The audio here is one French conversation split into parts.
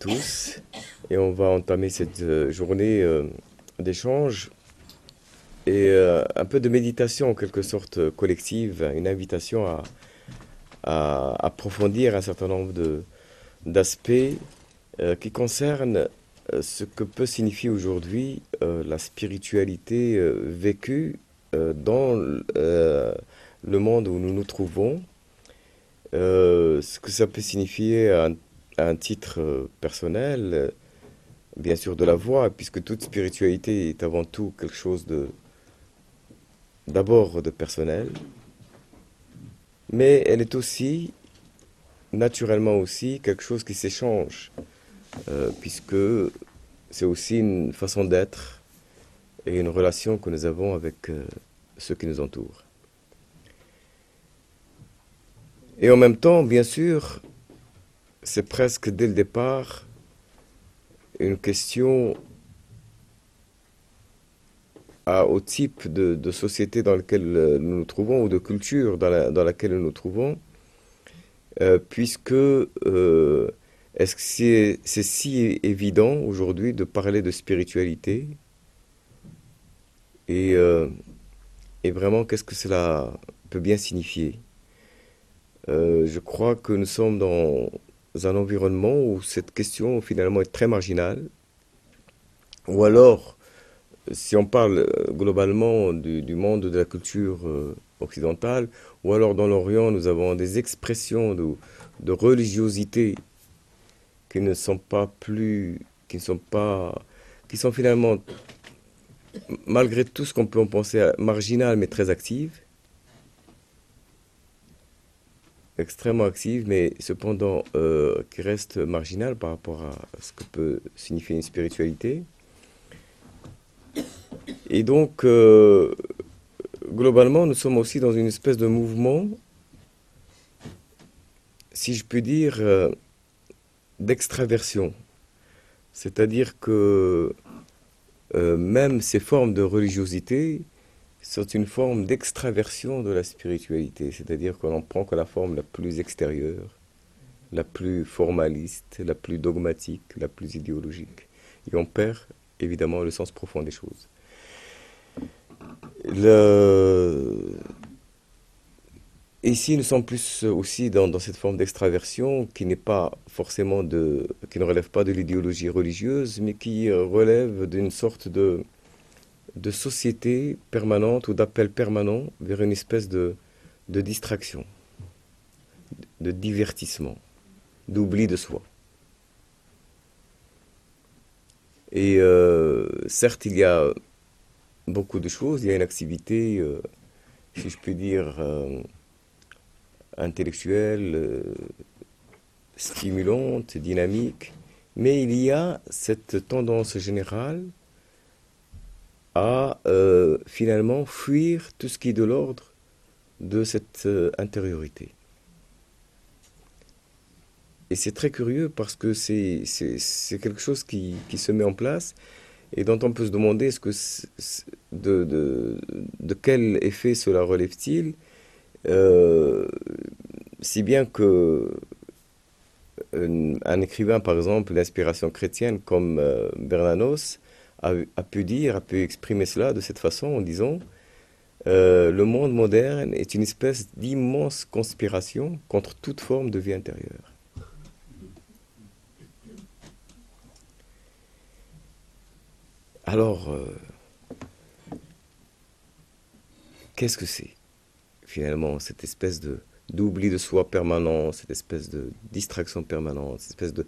tous et on va entamer cette euh, journée euh, d'échange et euh, un peu de méditation en quelque sorte collective, une invitation à, approfondir un certain nombre d'aspects qui concernent ce que peut signifier aujourd'hui la spiritualité vécue dans le monde où nous nous trouvons, ce que ça peut signifier à un titre euh, personnel, euh, bien sûr de la voix, puisque toute spiritualité est avant tout quelque chose de d'abord de personnel, mais elle est aussi naturellement aussi quelque chose qui s'échange, euh, puisque c'est aussi une façon d'être et une relation que nous avons avec ceux qui nous entourent. Et en même temps, bien sûr, c'est presque dès le départ une question au type de, société dans laquelle nous nous trouvons ou de culture dans, laquelle nous nous trouvons, euh, puisque euh, est-ce que c'est si évident aujourd'hui de parler de spiritualité et, euh, et vraiment qu'est-ce que cela peut bien signifier? Je crois que nous sommes dans un environnement où cette question finalement est très marginale, ou alors, si on parle euh, globalement du, monde de la culture euh, occidentale, ou alors dans l'Orient, nous avons des expressions de, de, religiosité qui ne sont pas plus, qui ne sont pas, qui sont finalement, malgré tout ce qu'on peut en penser, marginales mais très actives. Extrêmement active, mais cependant euh, qui reste marginale par rapport à ce que peut signifier une spiritualité. Et donc, euh, globalement, nous sommes aussi dans une espèce de mouvement, si je puis dire, euh, d'extraversion. C'est-à-dire que même ces formes de religiosité c'est une forme d'extraversion de la spiritualité, c'est-à-dire qu'on n'en prend que la forme la plus extérieure, la plus formaliste, la plus dogmatique, la plus idéologique. Et on perd évidemment le sens profond des choses. Ici, nous sommes plus aussi dans, cette forme d'extraversion qui n'est pas forcément de, qui ne relève pas de l'idéologie religieuse, mais qui relève d'une sorte de, de société permanente ou d'appel permanent vers une espèce de, distraction, de divertissement, d'oubli de soi. Et euh, certes, il y a beaucoup de choses, il y a une activité, euh, si je puis dire, euh, intellectuelle, stimulante, dynamique, mais il y a cette tendance générale à euh, finalement fuir tout ce qui est de l'ordre de cette euh, intériorité. Et c'est très curieux parce que c'est quelque chose qui, qui, se met en place et dont on peut se demander est-ce que de, de, quel effet cela relève-t-il euh, Si bien que un, écrivain, par exemple, d'inspiration chrétienne comme Bernanos, a, pu dire, a pu exprimer cela de cette façon en disant euh, le monde moderne est une espèce d'immense conspiration contre toute forme de vie intérieure. Alors, euh, qu'est-ce que c'est finalement cette espèce de d'oubli de soi permanent, cette espèce de distraction permanente, cette espèce de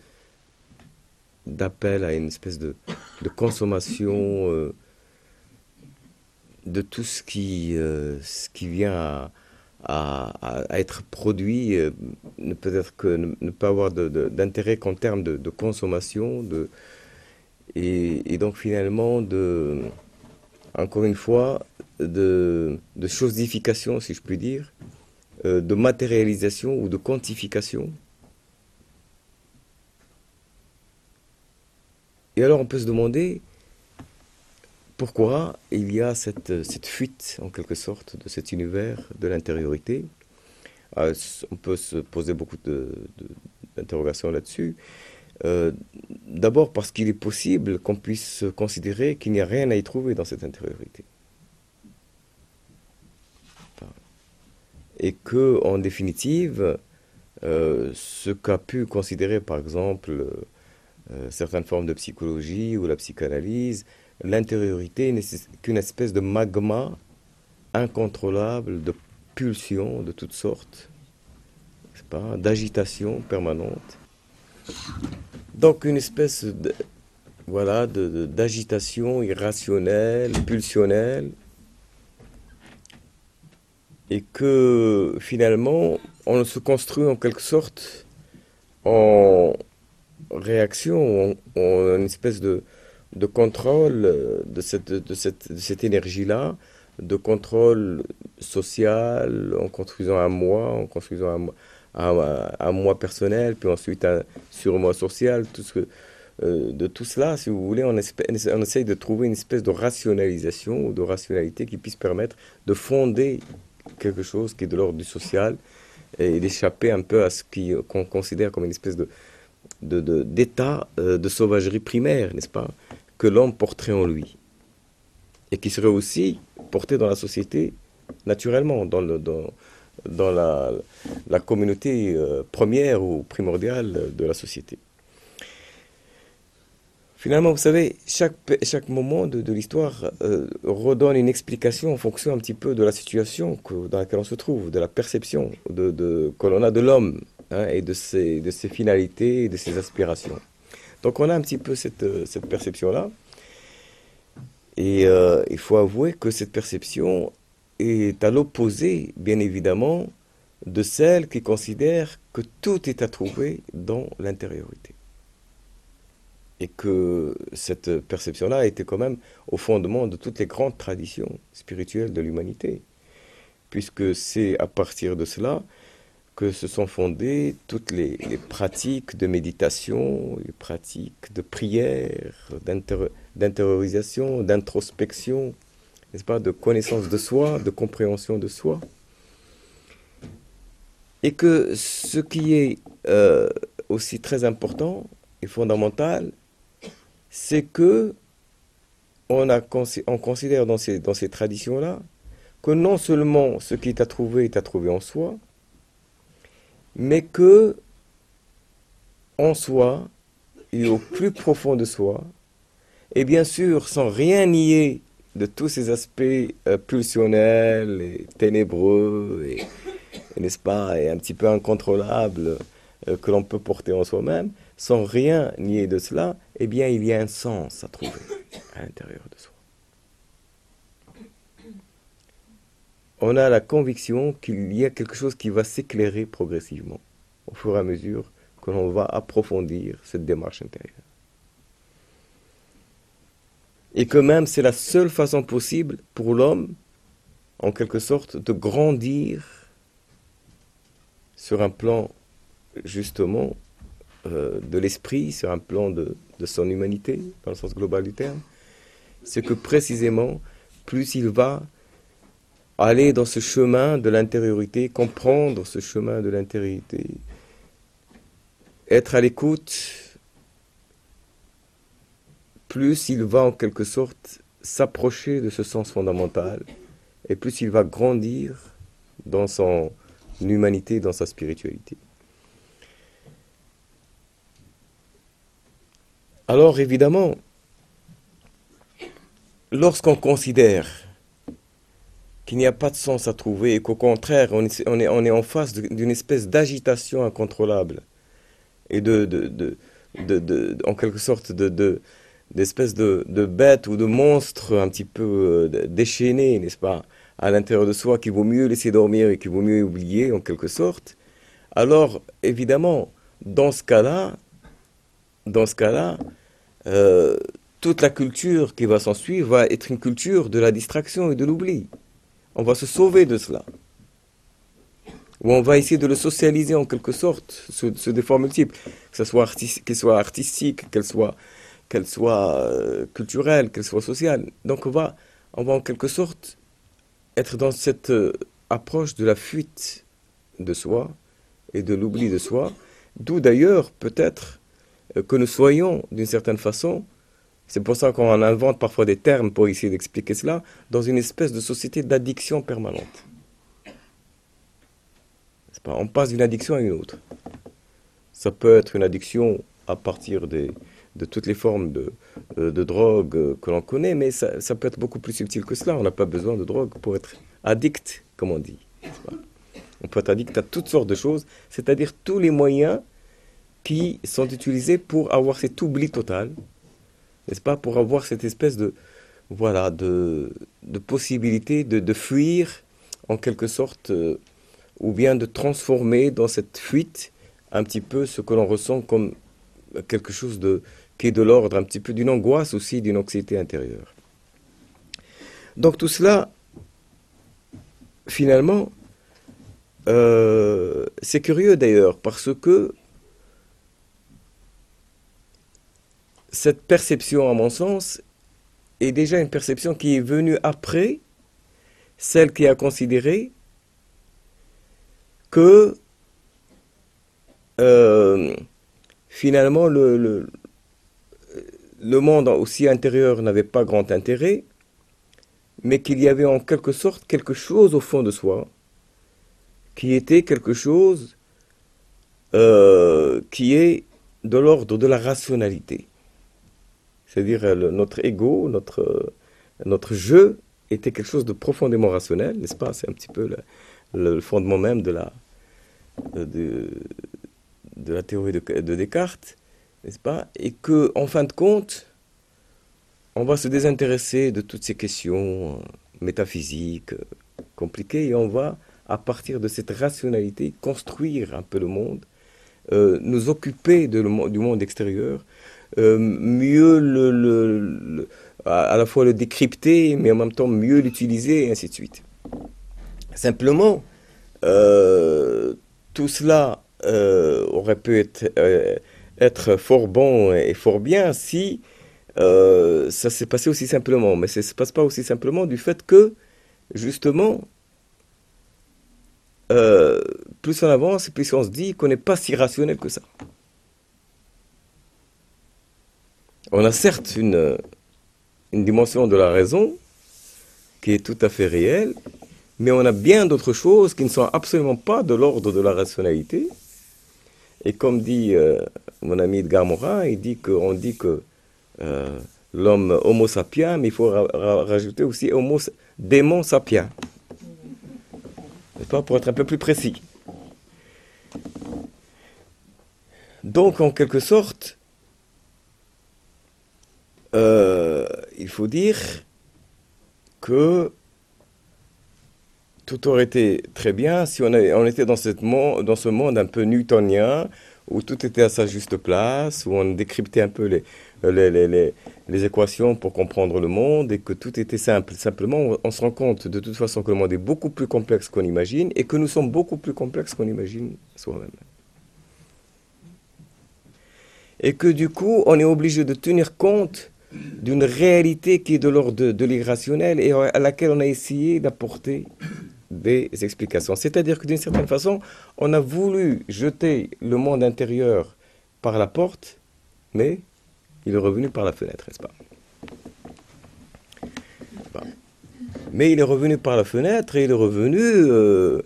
d'appel à une espèce de, de consommation euh, de tout ce qui, euh, ce qui vient à, à, être produit, euh, ne peut être que ne, pas avoir d'intérêt qu'en termes de, consommation, de, et, et, donc finalement de, encore une fois, de, de chosification, si je puis dire, de matérialisation ou de quantification Et alors on peut se demander pourquoi il y a cette, cette fuite, en quelque sorte, de cet univers de l'intériorité. Euh, on peut se poser beaucoup d'interrogations là-dessus. Euh, d'abord parce qu'il est possible qu'on puisse considérer qu'il n'y a rien à y trouver dans cette intériorité. Et que, en définitive, euh, ce qu'a pu considérer par exemple euh, certaines formes de psychologie ou la psychanalyse, l'intériorité n'est qu'une espèce de magma incontrôlable de pulsions de toutes sortes, d'agitation permanente. Donc une espèce de, d'agitation irrationnelle, pulsionnelle, et que finalement on se construit en quelque sorte en réaction, en, une espèce de, de contrôle de cette, de cette, cette énergie-là, de contrôle social, en construisant un moi, en construisant un, un, moi personnel, puis ensuite un surmoi social, euh, de tout cela, si vous voulez, on, on essaye de trouver une espèce de rationalisation ou de rationalité qui puisse permettre de fonder quelque chose qui est de l'ordre du social et d'échapper un peu à ce qu'on considère comme une espèce de d'état de, euh, de, sauvagerie primaire, n'est-ce pas, que l'homme porterait en lui et qui serait aussi porté dans la société naturellement, dans, le, dans, dans la, la, communauté euh, première ou primordiale de la société. Finalement, vous savez, chaque, chaque moment de, l'histoire euh, redonne une explication en fonction un petit peu de la situation que, dans laquelle on se trouve, de la perception de, de que l'on a de l'homme hein, et de ses, finalités et de ses aspirations. Donc on a un petit peu cette, cette perception-là. Et euh, il faut avouer que cette perception est à l'opposé, bien évidemment, de celle qui considère que tout est à trouver dans l'intériorité. Et que cette perception-là était quand même au fondement de toutes les grandes traditions spirituelles de l'humanité. Puisque c'est à partir de cela que se sont fondées toutes les, pratiques de méditation, les pratiques de prière, d'intériorisation, d'introspection, n'est-ce pas, de connaissance de soi, de compréhension de soi. Et que ce qui est euh, aussi très important et fondamental, c'est que on, a, on considère dans ces, dans ces traditions-là que non seulement ce qui est à trouver est à trouver en soi, mais que en soi et au plus profond de soi, et bien sûr sans rien nier de tous ces aspects euh, pulsionnels et ténébreux et, n'est-ce pas et un petit peu incontrôlables euh, que l'on peut porter en soi-même, sans rien nier de cela, eh bien il y a un sens à trouver à l'intérieur de soi. On a la conviction qu'il y a quelque chose qui va s'éclairer progressivement au fur et à mesure que l'on va approfondir cette démarche intérieure. Et que même c'est la seule façon possible pour l'homme, en quelque sorte, de grandir sur un plan justement euh, de l'esprit, sur un plan de, de son humanité, dans le sens global du terme, c'est que précisément, plus il va aller dans ce chemin de l'intériorité, comprendre ce chemin de l'intériorité, être à l'écoute, plus il va en quelque sorte s'approcher de ce sens fondamental, et plus il va grandir dans son humanité, dans sa spiritualité. Alors évidemment, lorsqu'on considère qu'il n'y a pas de sens à trouver et qu'au contraire, on est, on, est, on est, en face d'une espèce d'agitation incontrôlable et de, de, de, de, en quelque sorte de, d'espèce de, de bête ou de monstre un petit peu euh, déchaîné, n'est-ce pas, à l'intérieur de soi, qu'il vaut mieux laisser dormir et qu'il vaut mieux oublier en quelque sorte, alors évidemment, dans ce cas-là, dans ce cas-là, euh, toute la culture qui va s'en suivre va être une culture de la distraction et de l'oubli. On va se sauver de cela. Ou on va essayer de le socialiser en quelque sorte, sous, des formes multiples, que ce soit, artistique, qu'elle soit, qu'elle soit euh, culturelle, qu'elle soit sociale. Donc on va, on va en quelque sorte être dans cette euh, approche de la fuite de soi et de l'oubli de soi, d'où d'ailleurs peut-être euh, que nous soyons, d'une certaine façon, c'est pour ça qu'on invente parfois des termes pour essayer d'expliquer cela, dans une espèce de société d'addiction permanente. On passe d'une addiction à une autre. Ça peut être une addiction à partir de toutes les formes de, euh, drogue que l'on connaît, mais ça, peut être beaucoup plus subtil que cela. On n'a pas besoin de drogue pour être addict, comme on dit. On peut être addict à toutes sortes de choses, c'est-à-dire tous les moyens qui sont utilisés pour avoir cet oubli total, n'est-ce pas, pour avoir cette espèce de, voilà, de, de possibilité de, de, fuir en quelque sorte, euh, ou bien de transformer dans cette fuite un petit peu ce que l'on ressent comme quelque chose de, qui est de l'ordre un petit peu d'une angoisse aussi, d'une anxiété intérieure. Donc tout cela, finalement, euh, c'est curieux d'ailleurs, parce que cette perception, à mon sens, est déjà une perception qui est venue après celle qui a considéré que euh, finalement le, le, monde aussi intérieur n'avait pas grand intérêt, mais qu'il y avait en quelque sorte quelque chose au fond de soi qui était quelque chose euh, qui est de l'ordre de la rationalité. C'est-à-dire euh, notre ego, notre, euh, notre jeu était quelque chose de profondément rationnel, n'est-ce pas? C'est un petit peu le, fondement même de la, de, de la théorie de, de Descartes, n'est-ce pas? Et que, en fin de compte, on va se désintéresser de toutes ces questions métaphysiques compliquées et on va, à partir de cette rationalité, construire un peu le monde, euh, nous occuper du monde extérieur, euh, mieux le, à la fois le décrypter, mais en même temps mieux l'utiliser, et ainsi de suite. Simplement, euh, tout cela euh, aurait pu être, euh, être, fort bon et fort bien si euh, ça s'est passé aussi simplement. Mais ça ne se passe pas aussi simplement du fait que, justement, plus on avance, plus on se dit qu'on n'est pas si rationnel que ça. On a certes une, dimension de la raison qui est tout à fait réelle, mais on a bien d'autres choses qui ne sont absolument pas de l'ordre de la rationalité. Et comme dit euh, mon ami Edgar Morin, il dit qu'on que euh, l'homme homo sapiens, mais il faut ra ra rajouter aussi homo démon sapiens. Pas pour être un peu plus précis. Donc, en quelque sorte, euh, il faut dire que tout aurait été très bien si on, était dans, ce monde un peu newtonien, où tout était à sa juste place, où on décryptait un peu les, équations pour comprendre le monde, et que tout était simple. Simplement, on se rend compte de toute façon que le monde est beaucoup plus complexe qu'on imagine, et que nous sommes beaucoup plus complexes qu'on imagine soi-même. Et que du coup, on est obligé de tenir compte d'une réalité qui est de l'ordre de, l'irrationnel et à laquelle on a essayé d'apporter des explications. C'est-à-dire que d'une certaine façon, on a voulu jeter le monde intérieur par la porte, mais il est revenu par la fenêtre, n'est-ce pas? Mais il est revenu par la fenêtre et il est revenu, euh,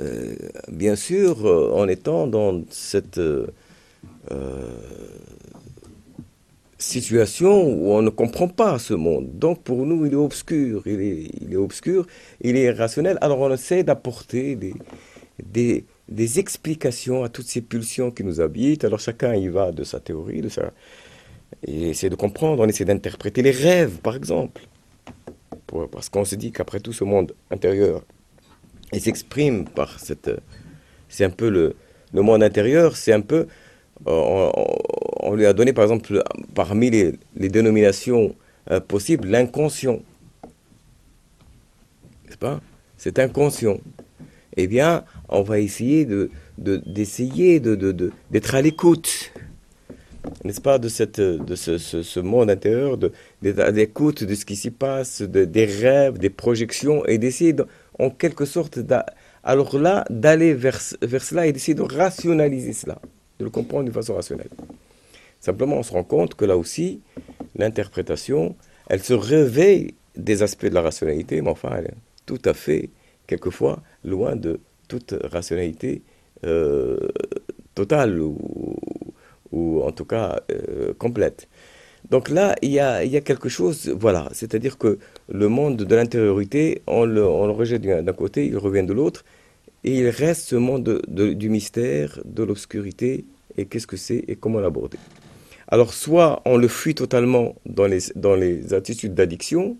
euh, bien sûr, euh, en étant dans cette situation où on ne comprend pas ce monde. Donc pour nous, il est obscur, il est, il est obscur, il est irrationnel. Alors on essaie d'apporter des, des, des, explications à toutes ces pulsions qui nous habitent. Alors chacun y va de sa théorie, de sa... et essaie de comprendre, on essaie d'interpréter les rêves, par exemple. Parce qu'on se dit qu'après tout, ce monde intérieur, il s'exprime par cette... C'est un peu le, le monde intérieur, c'est un peu on, on, lui a donné, par exemple, parmi les, dénominations euh, possibles, l'inconscient. N'est-ce pas? C'est inconscient. Eh bien, on va essayer de, d'essayer de, de, de, d'être à l'écoute, n'est-ce pas, de, ce, ce, monde intérieur, de, d'écoute de ce qui s'y passe, de, des rêves, des projections, et d'essayer, en quelque sorte, d'aller vers, vers cela et d'essayer de rationaliser cela de le comprendre d'une façon rationnelle. Simplement, on se rend compte que là aussi, l'interprétation, elle se réveille des aspects de la rationalité, mais enfin, elle est tout à fait, quelquefois, loin de toute rationalité euh, totale ou, en tout cas euh, complète. Donc là, il y, a, il y a quelque chose, voilà, c'est-à-dire que le monde de l'intériorité, on le, on le rejette d'un côté, il revient de l'autre, et il reste ce monde du mystère, de l'obscurité, et qu'est-ce que c'est et comment l'aborder. Alors soit on le fuit totalement dans les, dans les attitudes d'addiction,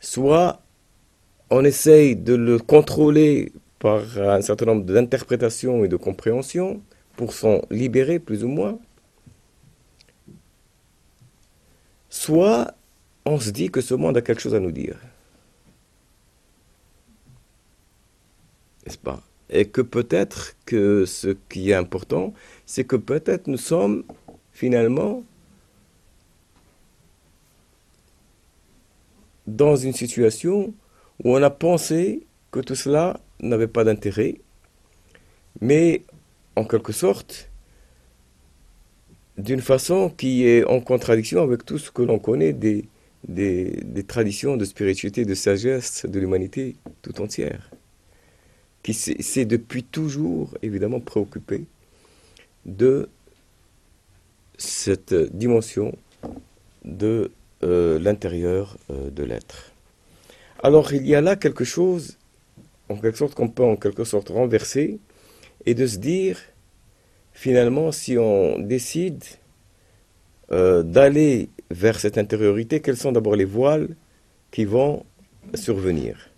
soit on essaye de le contrôler par un certain nombre d'interprétations et de compréhensions pour s'en libérer plus ou moins, soit on se dit que ce monde a quelque chose à nous dire. N'est-ce pas? Et que peut-être que ce qui est important, c'est que peut-être nous sommes finalement dans une situation où on a pensé que tout cela n'avait pas d'intérêt, mais en quelque sorte, d'une façon qui est en contradiction avec tout ce que l'on connaît des, des, traditions de spiritualité, de sagesse de l'humanité tout entière, qui s'est depuis toujours évidemment préoccupé de cette dimension de euh, l'intérieur euh, de l'être. Alors il y a là quelque chose, en quelque sorte, qu'on peut en quelque sorte renverser, et de se dire, finalement, si on décide euh, d'aller vers cette intériorité, quels sont d'abord les voiles qui vont survenir?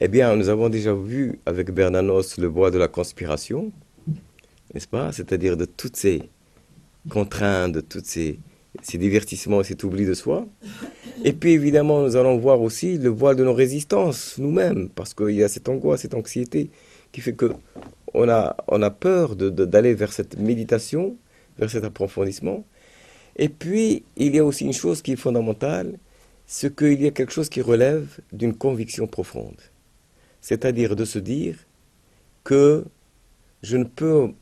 Eh bien, nous avons déjà vu avec Bernanos le bois de la conspiration, n'est-ce pas? C'est-à-dire de toutes ces contraintes, de tous ces, ces divertissements et cet oubli de soi. Et puis évidemment, nous allons voir aussi le voile de nos résistances, nous-mêmes, parce qu'il y a cette angoisse, cette anxiété qui fait que on a, on a peur d'aller vers cette méditation, vers cet approfondissement. Et puis, il y a aussi une chose qui est fondamentale, c'est qu'il y a quelque chose qui relève d'une conviction profonde. C'est-à-dire de se dire que je ne peux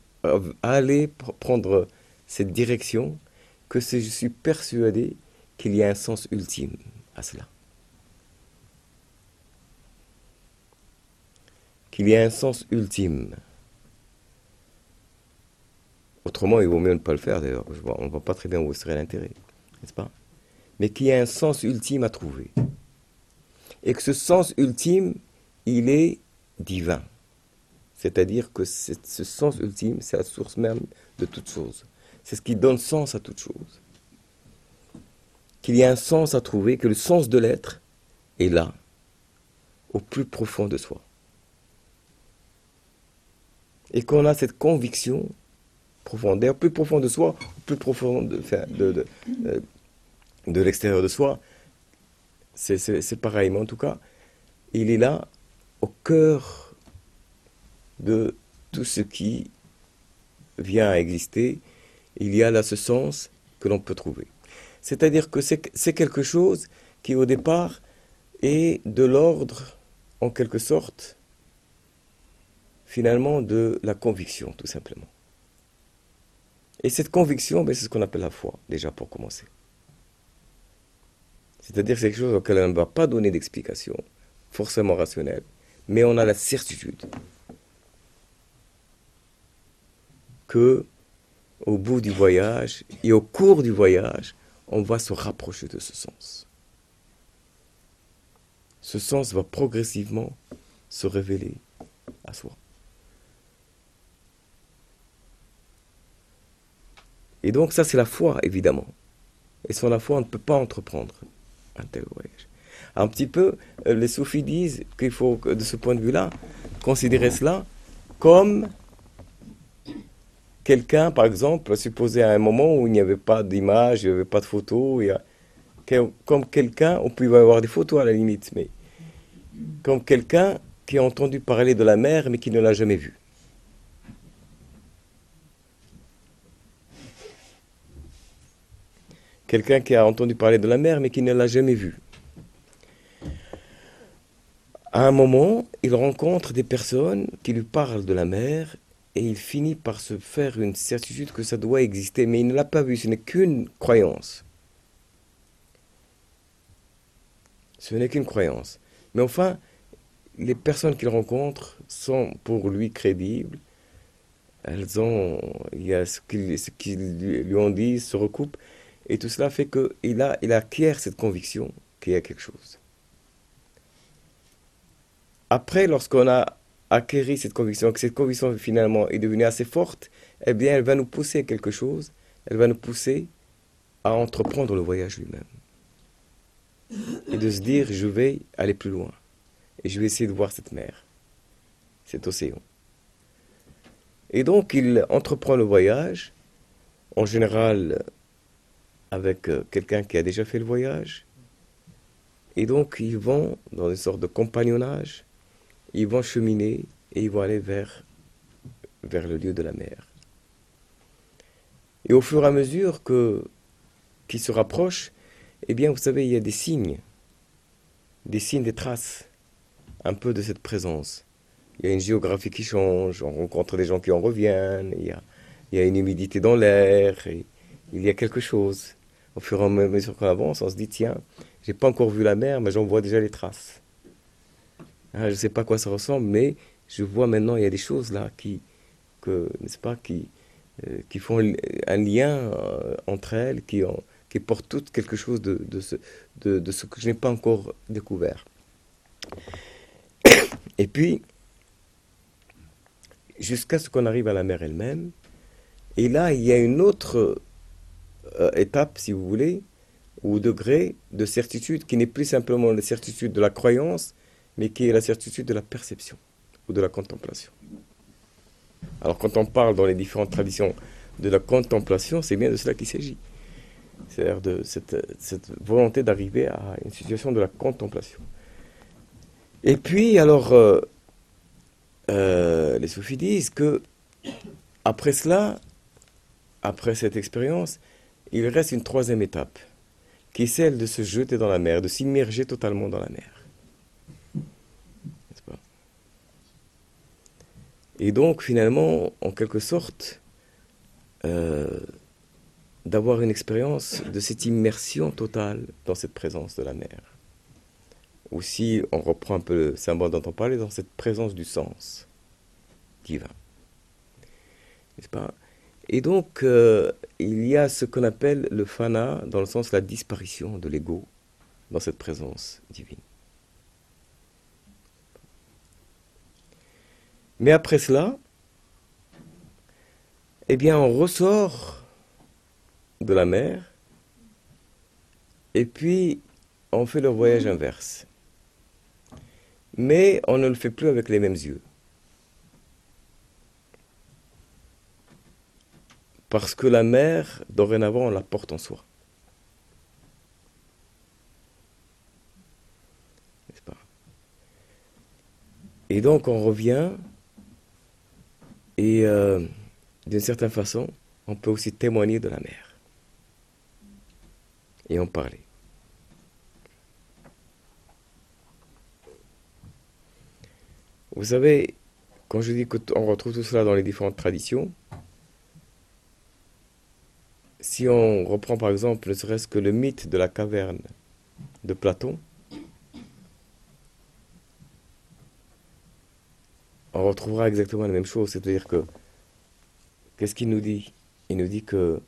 aller prendre cette direction que je suis persuadé qu'il y a un sens ultime à cela. Qu'il y a un sens ultime. Autrement, il vaut mieux ne pas le faire d'ailleurs. On ne voit pas très bien où serait l'intérêt, n'est-ce pas? Mais qu'il y a un sens ultime à trouver. Et que ce sens ultime, il est divin. C'est-à-dire que ce sens ultime, c'est la source même de toute chose. C'est ce qui donne sens à toute chose. Qu'il y a un sens à trouver, que le sens de l'être est là, au plus profond de soi. Et qu'on a cette conviction profonde, d'ailleurs plus profond de soi, plus profond de, euh, de, l'extérieur de soi, c'est pareil, mais en tout cas, il est là au cœur de tout ce qui vient à exister il y a là ce sens que l'on peut trouver. C'est-à-dire que c'est quelque chose qui au départ est de l'ordre, en quelque sorte, finalement, de la conviction, tout simplement. Et cette conviction, ben, c'est ce qu'on appelle la foi, déjà pour commencer. C'est-à-dire que c'est quelque chose auquel on ne va pas donner d'explication, forcément rationnelle, mais on a la certitude que au bout du voyage et au cours du voyage, on va se rapprocher de ce sens. Ce sens va progressivement se révéler à soi. Et donc ça, c'est la foi, évidemment. Et sans la foi, on ne peut pas entreprendre un tel voyage. Un petit peu, euh, les soufis disent qu'il faut, de ce point de vue-là, considérer cela comme quelqu'un, par exemple, supposé à un moment où il n'y avait pas d'image, il n'y avait pas de photos, comme quelqu'un, on pouvait avoir des photos à la limite, mais comme quelqu'un qui a entendu parler de la mer mais qui ne l'a jamais vue. Quelqu'un qui a entendu parler de la mer mais qui ne l'a jamais vue. À un moment, il rencontre des personnes qui lui parlent de la mer et il finit par se faire une certitude que ça doit exister, mais il ne l'a pas vu, ce n'est qu'une croyance. Ce n'est qu'une croyance. Mais enfin, les personnes qu'il rencontre sont pour lui crédibles. Elles ont, il y a ce qu'ils lui ont dit se recoupe. Et tout cela fait qu'il il acquiert cette conviction qu'il y a quelque chose. Après, lorsqu'on a acquéri cette conviction, que cette conviction finalement est devenue assez forte, eh bien, elle va nous pousser à quelque chose. Elle va nous pousser à entreprendre le voyage lui-même. Et de se dire, je vais aller plus loin. Et je vais essayer de voir cette mer, cet océan. Et donc, il entreprend le voyage, en général avec euh, quelqu'un qui a déjà fait le voyage. Et donc, ils vont dans une sorte de compagnonnage, ils vont cheminer et ils vont aller vers, vers le lieu de la mer. Et au fur et à mesure que qu'ils se rapprochent, eh bien, vous savez, il y a des signes, des signes, des traces, un peu de cette présence. Il y a une géographie qui change, on rencontre des gens qui en reviennent, il y a, il y a une humidité dans l'air, il y a quelque chose. Au fur et à mesure qu'on avance, on se dit, tiens, j'ai pas encore vu la mer, mais j'en vois déjà les traces. Hein, je ne sais pas à quoi ça ressemble, mais je vois maintenant, il y a des choses là qui, n'est-ce pas, qui, euh, qui font un lien euh, entre elles, qui, ont, qui portent toutes quelque chose de, de, ce, de, de ce que je n'ai pas encore découvert. Et puis, jusqu'à ce qu'on arrive à la mer elle-même, et là, il y a une autre euh, étape, si vous voulez, ou degré de certitude qui n'est plus simplement la certitude de la croyance, mais qui est la certitude de la perception ou de la contemplation. Alors quand on parle dans les différentes traditions de la contemplation, c'est bien de cela qu'il s'agit. C'est-à-dire de cette, volonté d'arriver à une situation de la contemplation. Et puis, alors, euh, euh, les soufis disent que après cela, après cette expérience, il reste une troisième étape, qui est celle de se jeter dans la mer, de s'immerger totalement dans la mer. Et donc, finalement, en quelque sorte, euh, d'avoir une expérience de cette immersion totale dans cette présence de la mer. Ou si on reprend un peu le symbole dont on parlait, dans cette présence du sens divin. N'est-ce pas? Et donc, euh, il y a ce qu'on appelle le fana, dans le sens de la disparition de l'ego dans cette présence divine. Mais après cela, eh bien, on ressort de la mer et puis on fait le voyage inverse. Mais on ne le fait plus avec les mêmes yeux. Parce que la mer, dorénavant, on la porte en soi. N'est-ce pas? Et donc on revient et euh, d'une certaine façon, on peut aussi témoigner de la mer. Et en parler. Vous savez, quand je dis qu'on retrouve tout cela dans les différentes traditions, si on reprend par exemple ne serait-ce que le mythe de la caverne de Platon, on retrouvera exactement la même chose. C'est-à-dire que, qu'est-ce qu'il nous dit? Il nous dit que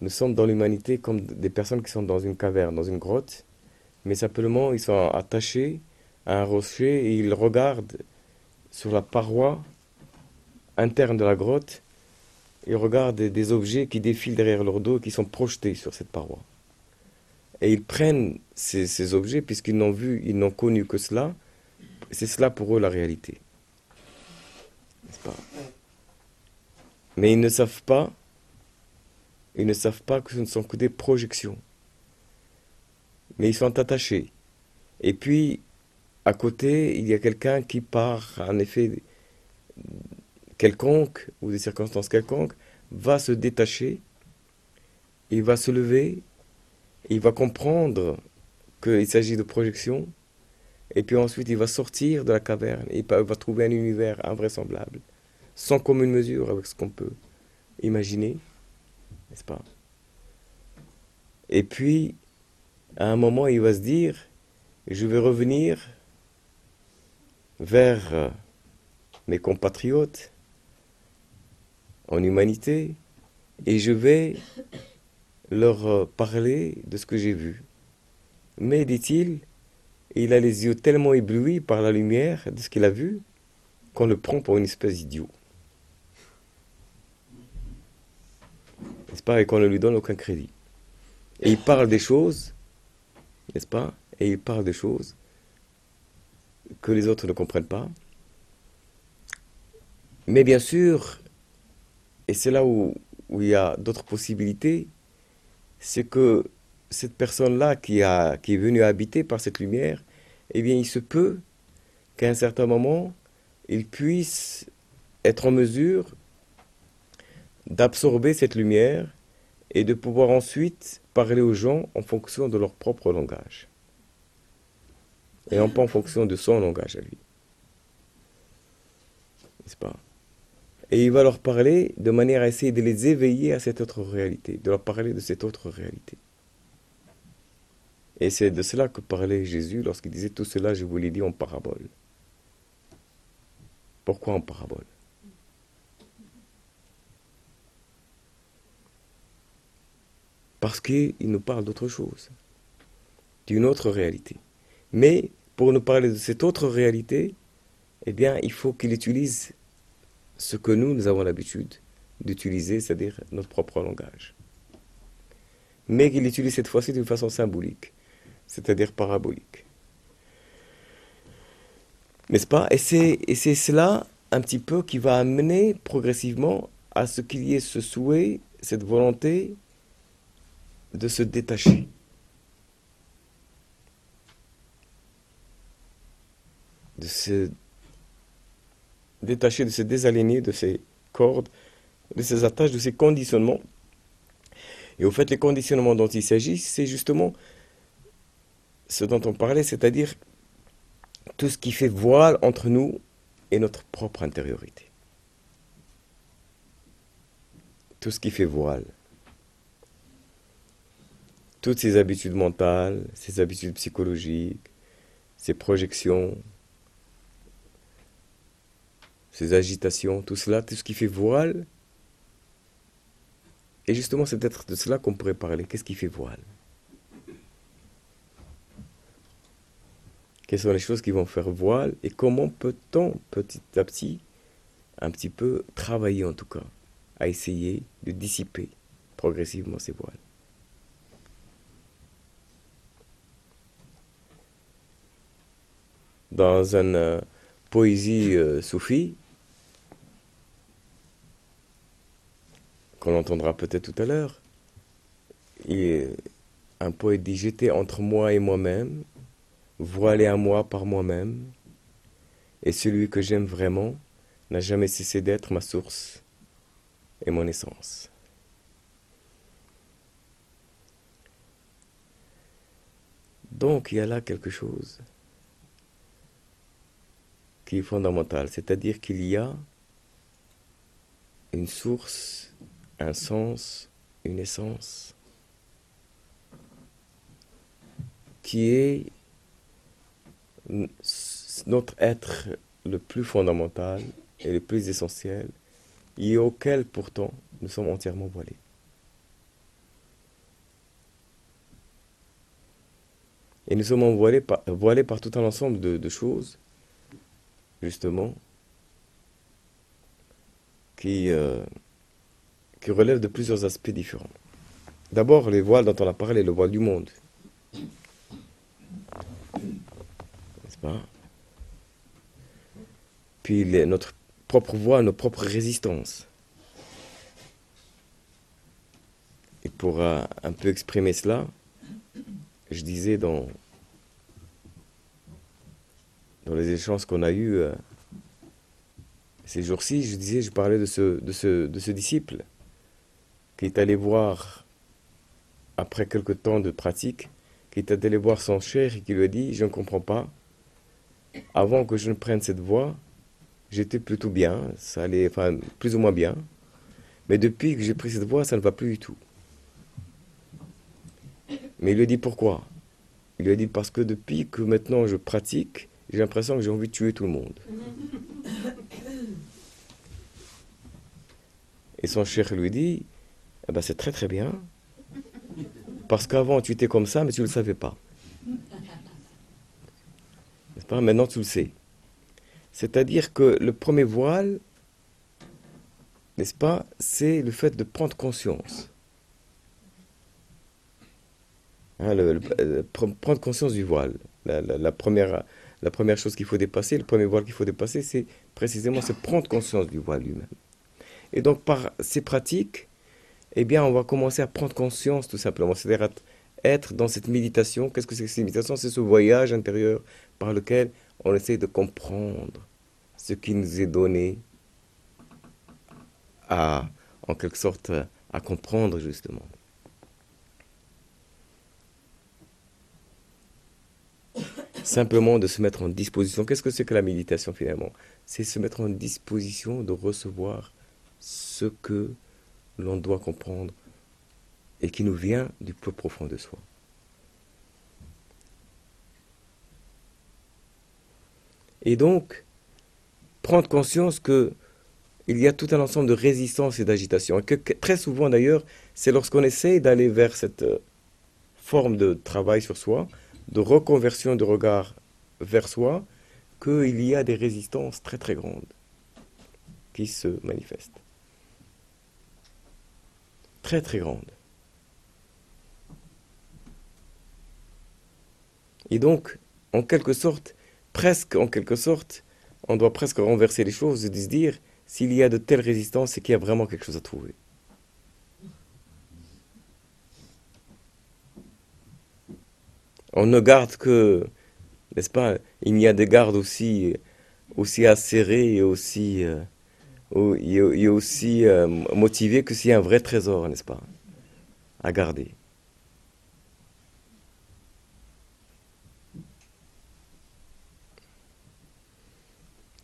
nous sommes dans l'humanité comme des personnes qui sont dans une caverne, dans une grotte, mais simplement ils sont attachés à un rocher et ils regardent sur la paroi interne de la grotte, ils regardent des objets qui défilent derrière leur dos qui sont projetés sur cette paroi. Et ils prennent ces, ces objets puisqu'ils n'ont vu, ils n'ont connu que cela. C'est cela pour eux la réalité. Mais ils ne savent pas, ils ne savent pas que ce ne sont que des projections. Mais ils sont attachés. Et puis, à côté, il y a quelqu'un qui, par un effet quelconque ou des circonstances quelconques, va se détacher, il va se lever, il va comprendre qu'il s'agit de projection, et puis ensuite il va sortir de la caverne, et il va trouver un univers invraisemblable sans commune mesure avec ce qu'on peut imaginer, n'est-ce pas? Et puis, à un moment, il va se dire, je vais revenir vers euh, mes compatriotes en humanité et je vais leur euh, parler de ce que j'ai vu. Mais, dit-il, il a les yeux tellement éblouis par la lumière de ce qu'il a vu qu'on le prend pour une espèce d'idiot. N'est-ce pas? Et qu'on ne lui donne aucun crédit. Et il parle des choses, n'est-ce pas? Et il parle des choses que les autres ne comprennent pas. Mais bien sûr, et c'est là où, il y a d'autres possibilités, c'est que cette personne-là qui est venue habiter par cette lumière, eh bien, il se peut qu'à un certain moment, il puisse être en mesure d'absorber cette lumière et de pouvoir ensuite parler aux gens en fonction de leur propre langage. Et non pas en fonction de son langage à lui. N'est-ce pas? Et il va leur parler de manière à essayer de les éveiller à cette autre réalité, de leur parler de cette autre réalité. Et c'est de cela que parlait Jésus lorsqu'il disait tout cela, je vous l'ai dit en parabole. Pourquoi en parabole? Parce qu'il nous parle d'autre chose, d'une autre réalité. Mais pour nous parler de cette autre réalité, eh bien, il faut qu'il utilise ce que nous, nous avons l'habitude d'utiliser, c'est-à-dire notre propre langage. Mais qu'il utilise cette fois-ci d'une façon symbolique c'est-à-dire parabolique. N'est-ce pas? Et c'est cela un petit peu qui va amener progressivement à ce qu'il y ait ce souhait, cette volonté de se détacher. De se détacher, de se désaligner de ces cordes, de ces attaches, de ces conditionnements. Et au fait, les conditionnements dont il s'agit, c'est justement ce dont on parlait, c'est-à-dire tout ce qui fait voile entre nous et notre propre intériorité. Tout ce qui fait voile. Toutes ces habitudes mentales, ces habitudes psychologiques, ces projections, ces agitations, tout cela, tout ce qui fait voile. Et justement, c'est peut-être de cela qu'on pourrait parler. Qu'est-ce qui fait voile? Quelles sont les choses qui vont faire voile et comment peut-on petit à petit, un petit peu travailler en tout cas, à essayer de dissiper progressivement ces voiles? Dans une euh, poésie euh, soufie, qu'on entendra peut-être tout à l'heure, un poète dit J'étais entre moi et moi-même, voilé à moi par moi-même, et celui que j'aime vraiment n'a jamais cessé d'être ma source et mon essence. Donc il y a là quelque chose qui est fondamental, c'est-à-dire qu'il y a une source, un sens, une essence qui est notre être le plus fondamental et le plus essentiel, et auquel pourtant nous sommes entièrement voilés. Et nous sommes voilés par, voilés par tout un ensemble de, choses, justement, qui, euh, qui relèvent de plusieurs aspects différents. D'abord, les voiles dont on a parlé, le voile du monde. Puis notre propre voix, notre propre résistance. Et pour euh, un peu exprimer cela, je disais dans, dans les échanges qu'on a eus euh, ces jours-ci, je disais, je parlais de ce, de ce, de ce disciple qui est allé voir, après quelque temps de pratique, qui est allé voir son cher et qui lui a dit, je ne comprends pas, avant que je ne prenne cette voie, j'étais plutôt bien, ça allait, enfin, plus ou moins bien. Mais depuis que j'ai pris cette voie, ça ne va plus du tout. Mais il lui a dit pourquoi? Il lui a dit parce que depuis que maintenant je pratique, j'ai l'impression que j'ai envie de tuer tout le monde. Et son cher lui dit, eh ben c'est très très bien, parce qu'avant tu étais comme ça, mais tu ne le savais pas. Maintenant tu le sais. C'est-à-dire que le premier voile, n'est-ce pas, c'est le fait de prendre conscience. Hein, prendre conscience du voile. La, première, la première chose qu'il faut dépasser, le premier voile qu'il faut dépasser, c'est précisément c'est prendre conscience du voile lui-même. Et donc par ces pratiques, eh bien, on va commencer à prendre conscience tout simplement, c'est-à-dire être dans cette méditation. Qu'est-ce que c'est que cette méditation? C'est ce voyage intérieur par lequel on essaie de comprendre ce qui nous est donné à, en quelque sorte, à comprendre justement. Simplement de se mettre en disposition. Qu'est-ce que c'est que la méditation finalement? C'est se mettre en disposition de recevoir ce que l'on doit comprendre et qui nous vient du plus profond de soi. Et donc, prendre conscience que il y a tout un ensemble de résistance et d'agitation. Et que, très souvent d'ailleurs, c'est lorsqu'on essaie d'aller vers cette euh, forme de travail sur soi, de reconversion de regard vers soi, qu'il y a des résistances très très grandes qui se manifestent. Très très grandes. Et donc, en quelque sorte, presque en quelque sorte, on doit presque renverser les choses et se dire, s'il y a de telles résistances, c'est qu'il y a vraiment quelque chose à trouver. On ne garde que, n'est-ce pas, il n'y a des gardes aussi, aussi acérés et aussi, euh, euh, motivés que s'il y a un vrai trésor, n'est-ce pas, à garder.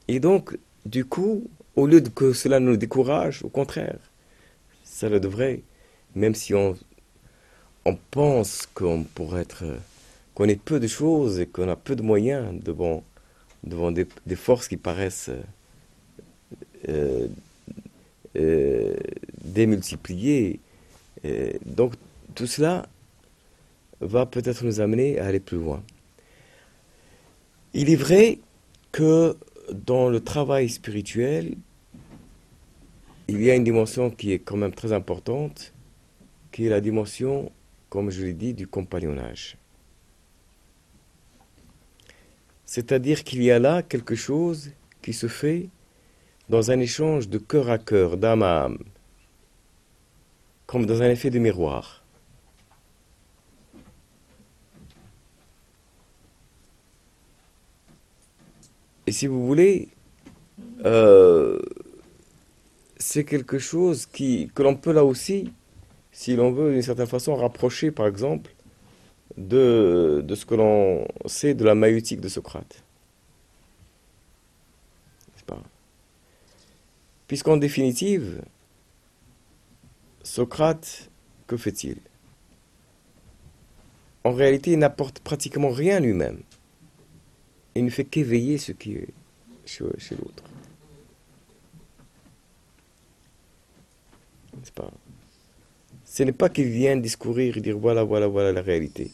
Et donc, du coup, au lieu que cela nous décourage, au contraire, ça le devrait, même si on, on pense qu'on pourrait être, qu'on ait peu de choses et qu'on a peu de moyens devant, devant des, forces qui paraissent euh, euh, démultipliées. donc, tout cela va peut-être nous amener à aller plus loin. Il est vrai que dans le travail spirituel, il y a une dimension qui est quand même très importante, qui est la dimension, comme je l'ai dit, du compagnonnage. C'est-à-dire qu'il y a là quelque chose qui se fait dans un échange de cœur à cœur, d'âme à âme, comme dans un effet de miroir. Si vous voulez, euh, c'est quelque chose que l'on peut là aussi, si l'on veut d'une certaine façon rapprocher par exemple de, de ce que l'on sait de la maïotique de Socrate. Puisqu'en définitive, Socrate, que fait-il? En réalité, il n'apporte pratiquement rien lui-même il ne fait qu'éveiller ce qui est chez, l'autre. Pas? Ce n'est pas qu'il vient discourir et dire voilà, voilà, voilà la réalité.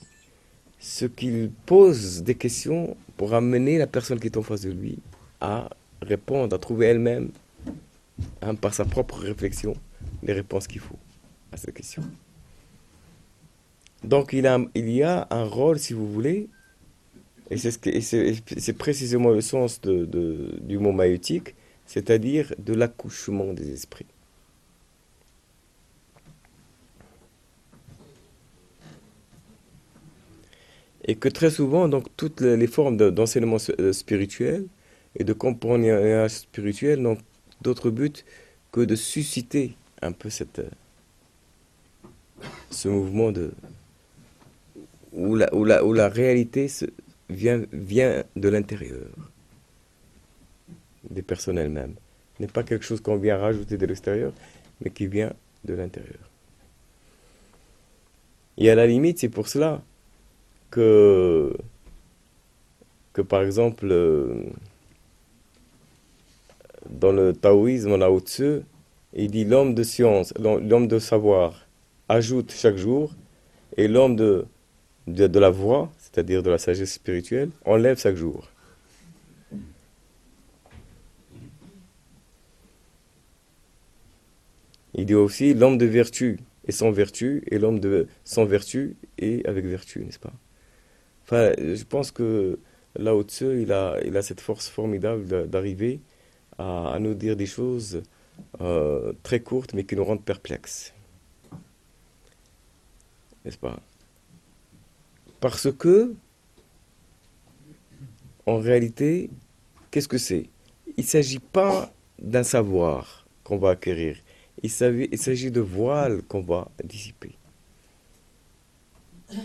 Ce qu'il pose des questions pour amener la personne qui est en face de lui à répondre, à trouver elle-même, hein, par sa propre réflexion, les réponses qu'il faut à cette question. Donc il, a, il y a un rôle, si vous voulez, et c'est précisément le sens du mot maïotique, c'est-à-dire de l'accouchement des esprits. Et que très souvent, donc, toutes les formes d'enseignement euh, spirituel et de compagnon spirituel n'ont d'autre but que de susciter un peu cette, euh, ce mouvement de, où, la, où, la, où la réalité se, vient, vient de l'intérieur. des personnes elles-mêmes. N'est pas quelque chose qu'on vient rajouter de l'extérieur, mais qui vient de l'intérieur. Et à la limite, c'est pour cela que, que par exemple, euh, dans le taoïsme, on a au-dessus, il dit l'homme de science, l'homme de savoir ajoute chaque jour, et l'homme de, de, de, la voix, c'est-à-dire de la sagesse spirituelle, enlève chaque jour. Il dit aussi l'homme de vertu est sans vertu, et l'homme de sans vertu est avec vertu, n'est-ce pas? Enfin, je pense que là au-dessus, il a, cette force formidable d'arriver à, à, nous dire des choses euh, très courtes, mais qui nous rendent perplexes. N'est-ce pas? Parce que, en réalité, qu'est-ce que c'est? Il ne s'agit pas d'un savoir qu'on va acquérir. Il s'agit de voiles qu'on va dissiper. Il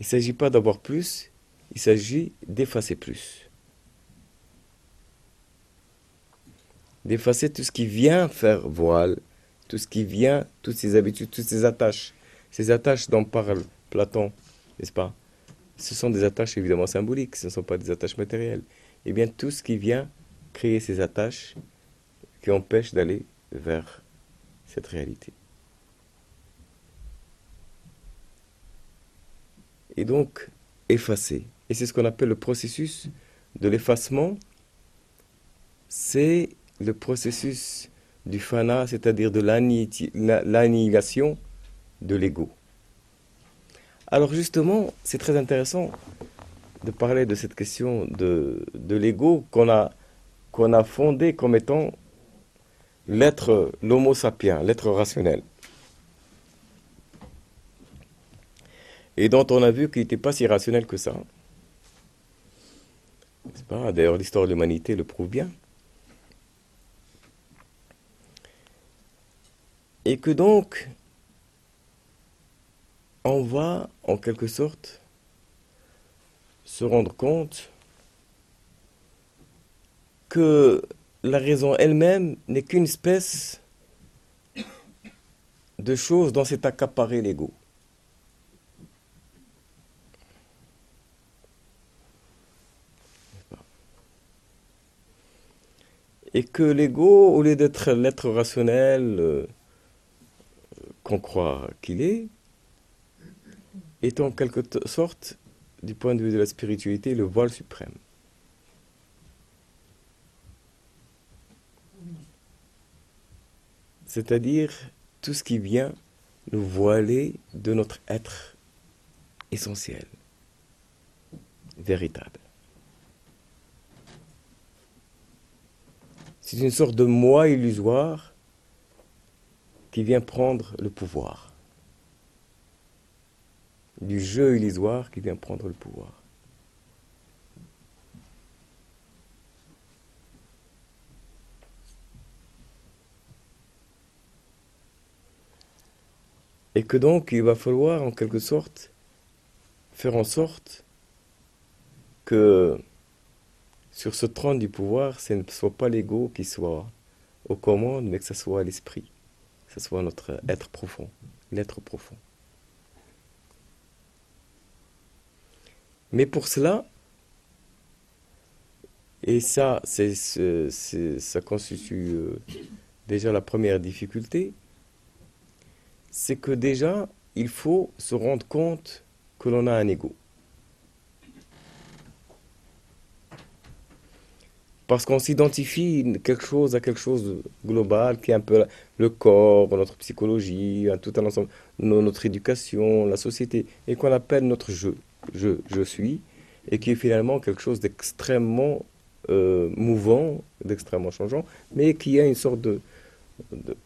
ne s'agit pas d'avoir plus, il s'agit d'effacer plus. D'effacer tout ce qui vient faire voile, tout ce qui vient, toutes ces habitudes, toutes ces attaches. Ces attaches dont parle Platon, n'est-ce pas Ce sont des attaches évidemment symboliques, ce ne sont pas des attaches matérielles. Eh bien, tout ce qui vient créer ces attaches, qui empêche d'aller vers cette réalité. Et donc, effacer. Et c'est ce qu'on appelle le processus de l'effacement. C'est le processus du fana, c'est-à-dire de l'annihilation de l'ego. Alors justement, c'est très intéressant de parler de cette question de, l'ego qu'on a, qu'on fondé comme étant l'être, l'homo sapiens, l'être rationnel. Et dont on a vu qu'il n'était pas si rationnel que ça. D'ailleurs, l'histoire de l'humanité le prouve bien. Et que donc, on va, en quelque sorte, se rendre compte que la raison elle-même n'est qu'une espèce de chose dont s'est accaparé l'ego. Et que l'ego, au lieu d'être l'être rationnel euh, qu'on croit qu'il est, est en quelque sorte, du point de vue de la spiritualité, le voile suprême. c'est-à-dire tout ce qui vient nous voiler de notre être essentiel, véritable. C'est une sorte de moi illusoire qui vient prendre le pouvoir, du jeu illusoire qui vient prendre le pouvoir. Et que donc il va falloir en quelque sorte faire en sorte que sur ce trône du pouvoir, ce ne soit pas l'ego qui soit aux commandes, mais que ce soit l'esprit, que ce soit notre être profond, l'être profond. Mais pour cela, et ça, ça constitue euh, déjà la première difficulté, c'est que déjà, il faut se rendre compte que l'on a un ego. Parce qu'on s'identifie quelque chose à quelque chose de global, qui est un peu le corps, notre psychologie, tout un ensemble, notre éducation, la société, et qu'on appelle notre je, je, suis, et qui est finalement quelque chose d'extrêmement euh, mouvant, d'extrêmement changeant, mais qui a une sorte de,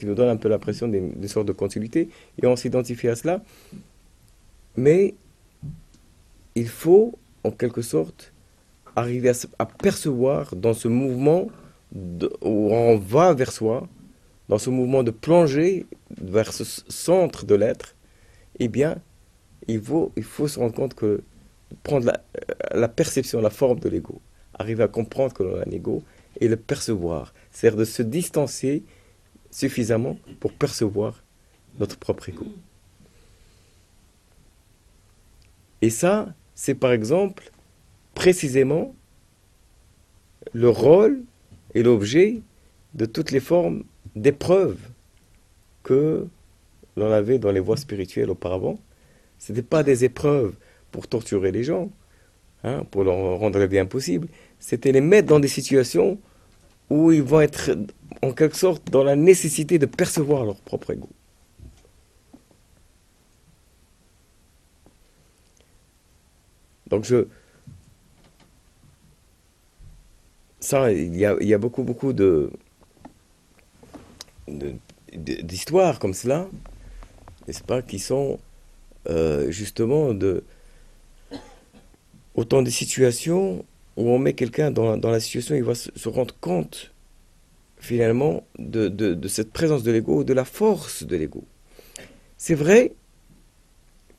nous donne un peu l'impression d'une sorte de continuité, et on s'identifie à cela. Mais il faut, en quelque sorte, arriver à, percevoir dans ce mouvement où on va vers soi, dans ce mouvement de plonger vers ce centre de l'être, eh bien, il faut, il faut se rendre compte que prendre la, la perception, la forme de l'ego, arriver à comprendre que l'on a un ego et le percevoir. C'est-à-dire de se distancer suffisamment pour percevoir notre propre ego. Et ça, c'est par exemple précisément le rôle et l'objet de toutes les formes d'épreuves que l'on avait dans les voies spirituelles auparavant. Ce n'étaient pas des épreuves pour torturer les gens, hein, pour leur rendre le bien possible. C'était les mettre dans des situations où ils vont être en quelque sorte dans la nécessité de percevoir leur propre ego. Donc je... Ça, il y a, il y a beaucoup, beaucoup de, d'histoires comme cela, n'est-ce pas, qui sont euh, justement de autant de situations où on met quelqu'un dans, dans, la situation, il va se, rendre compte finalement de, de, de cette présence de l'ego, de la force de l'ego. C'est vrai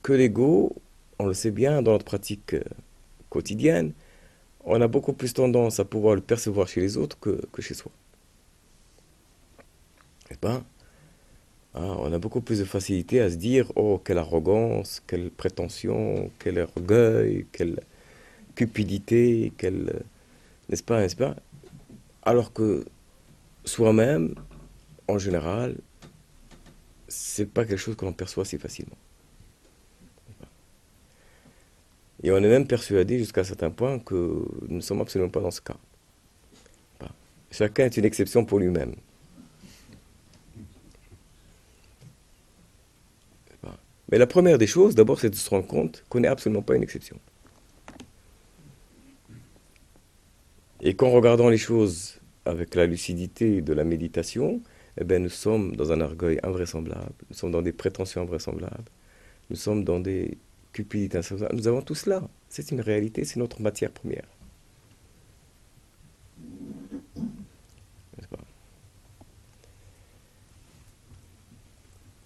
que l'ego, on le sait bien dans notre pratique euh, quotidienne, on a beaucoup plus tendance à pouvoir le percevoir chez les autres que, que chez soi. N'est-ce pas? Ah, On a beaucoup plus de facilité à se dire Oh, quelle arrogance, quelle prétention, quel orgueil, quelle cupidité, quelle. N'est-ce pas, n'est-ce pas? Alors que soi-même, en général, c'est pas quelque chose que l'on perçoit si facilement. Et on est même persuadé jusqu'à un certain point que nous ne sommes absolument pas dans ce cas. Chacun est une exception pour lui-même. Mais la première des choses, d'abord, c'est de se rendre compte qu'on n'est absolument pas une exception. Et qu'en regardant les choses avec la lucidité de la méditation, eh bien, nous sommes dans un orgueil invraisemblable, nous sommes dans des prétentions invraisemblables, nous sommes dans des cupidités insemblables. Nous avons tout cela. C'est une réalité, c'est notre matière première.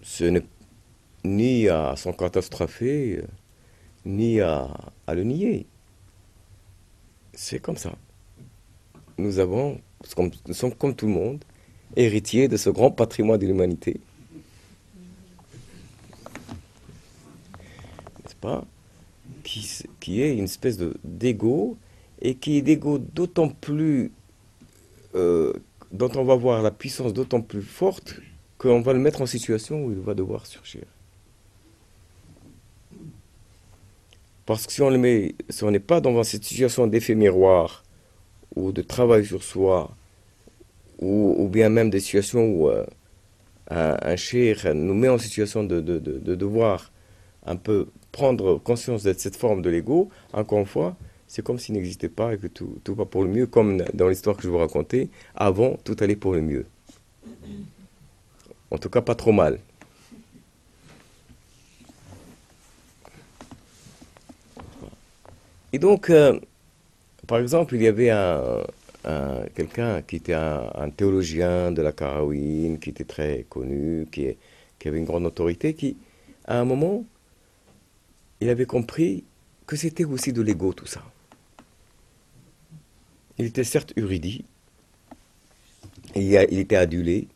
Ce n'est ni à s'en catastropher, ni à, à le nier. C'est comme ça. Nous avons nous sommes comme tout le monde, héritiers de ce grand patrimoine de l'humanité. N'est-ce pas? Qui, est une espèce d'ego, et qui est d'ego d'autant plus. Euh, dont on va voir la puissance d'autant plus forte qu'on va le mettre en situation où il va devoir surgir. Parce que si on le met, si on n'est pas dans cette situation d'effet miroir, ou de travail sur soi, ou, bien même des situations où euh, un, un nous met en situation de, de, de, de, devoir un peu prendre conscience de cette forme de l'ego, encore une fois, c'est comme s'il n'existait pas et que tout, tout va pour le mieux, comme dans l'histoire que je vous racontais, avant, tout allait pour le mieux. En tout cas, pas trop mal. Et donc, euh, par exemple, il y avait un, un quelqu'un qui était un, théologien de la Karawin, qui était très connu, qui, avait une grande autorité, qui, à un moment, il avait compris que c'était aussi de l'ego tout ça. Il était certes uridi, il, était adulé,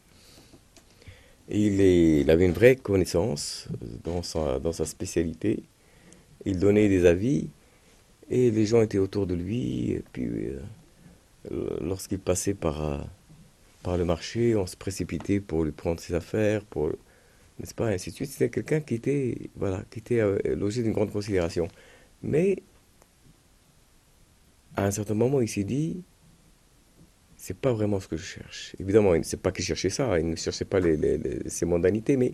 il, avait une vraie connaissance dans sa, dans sa spécialité, il donnait des avis, et les gens étaient autour de lui, et puis euh, lorsqu'il passait par, euh, par le marché, on se précipitait pour lui prendre ses affaires, pour n'est-ce pas, ainsi de suite. C'était quelqu'un qui était, voilà, qui était euh, logé d'une grande considération. Mais à un certain moment, il s'est dit, c'est pas vraiment ce que je cherche. Évidemment, il ne sait pas qu'il cherchait ça, il ne cherchait pas les, les, les, ces mondanités, mais,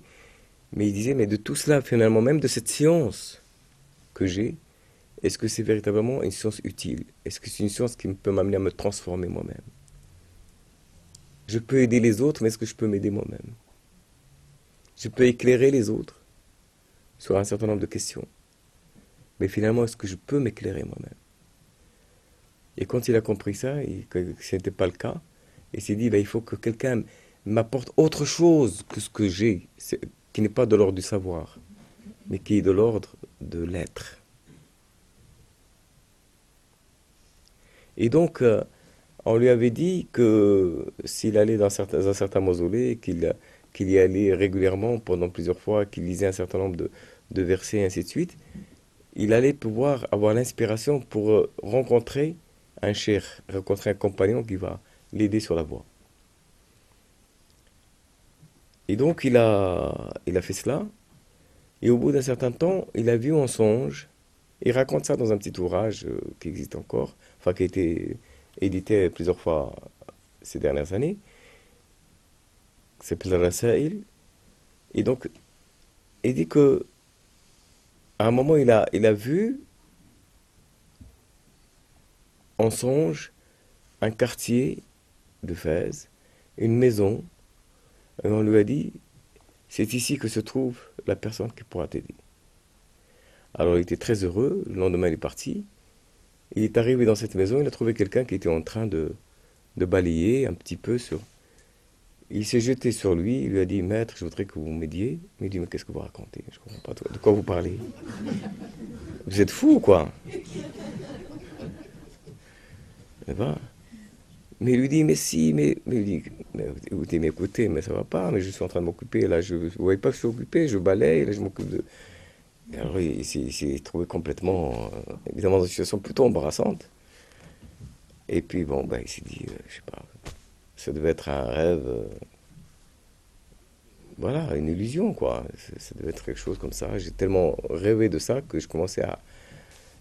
mais il disait, mais de tout cela, finalement, même de cette science que j'ai, est-ce que c'est véritablement une science utile? Est-ce que c'est une science qui peut m'amener à me transformer moi-même? Je peux aider les autres, mais est-ce que je peux m'aider moi-même? Je peux éclairer les autres sur un certain nombre de questions. Mais finalement, est-ce que je peux m'éclairer moi-même? Et quand il a compris ça, et que ce n'était pas le cas, il s'est dit, ben, il faut que quelqu'un m'apporte autre chose que ce que j'ai, qui n'est pas de l'ordre du savoir, mais qui est de l'ordre de l'être. Et donc, euh, on lui avait dit que s'il allait dans un certain mausolée, qu'il qu'il y allait régulièrement pendant plusieurs fois, qu'il lisait un certain nombre de, de versets, et ainsi de suite, il allait pouvoir avoir l'inspiration pour euh, rencontrer un cher, rencontrer un compagnon qui va l'aider sur la voie. Et donc il a, il a fait cela, et au bout d'un certain temps, il a vu en songe, il raconte ça dans un petit ouvrage euh, qui existe encore, qui a été édité plusieurs fois ces dernières années, qui s'appelle Rasail. Et donc, il dit que à un moment, il a, il a vu en songe un quartier de Fès, une maison, et on lui a dit, c'est ici que se trouve la personne qui pourra t'aider. Alors il était très heureux, le lendemain il est parti, il est arrivé dans cette maison, il a trouvé quelqu'un qui était en train de, balayer un petit peu sur... Il s'est jeté sur lui, il lui a dit, maître, je voudrais que vous m'aidiez. Il dit, mais qu'est-ce que vous racontez? Je comprends pas de quoi vous parlez? Vous êtes fou, quoi? Mais il lui dit, mais si, mais, mais il dit, mais, écoutez, mais écoutez, mais ça va pas, mais je suis en train de m'occuper, là, je, vous voyez pas que je suis occupé, je balaye, là, je m'occupe de... alors il, s'est trouvé complètement, euh, évidemment, dans une situation plutôt embarrassante. Et puis, bon, ben, il s'est dit, euh, je sais pas, ça devait être un rêve, euh, voilà, une illusion, quoi. Ça devait être quelque chose comme ça. J'ai tellement rêvé de ça que je commençais à...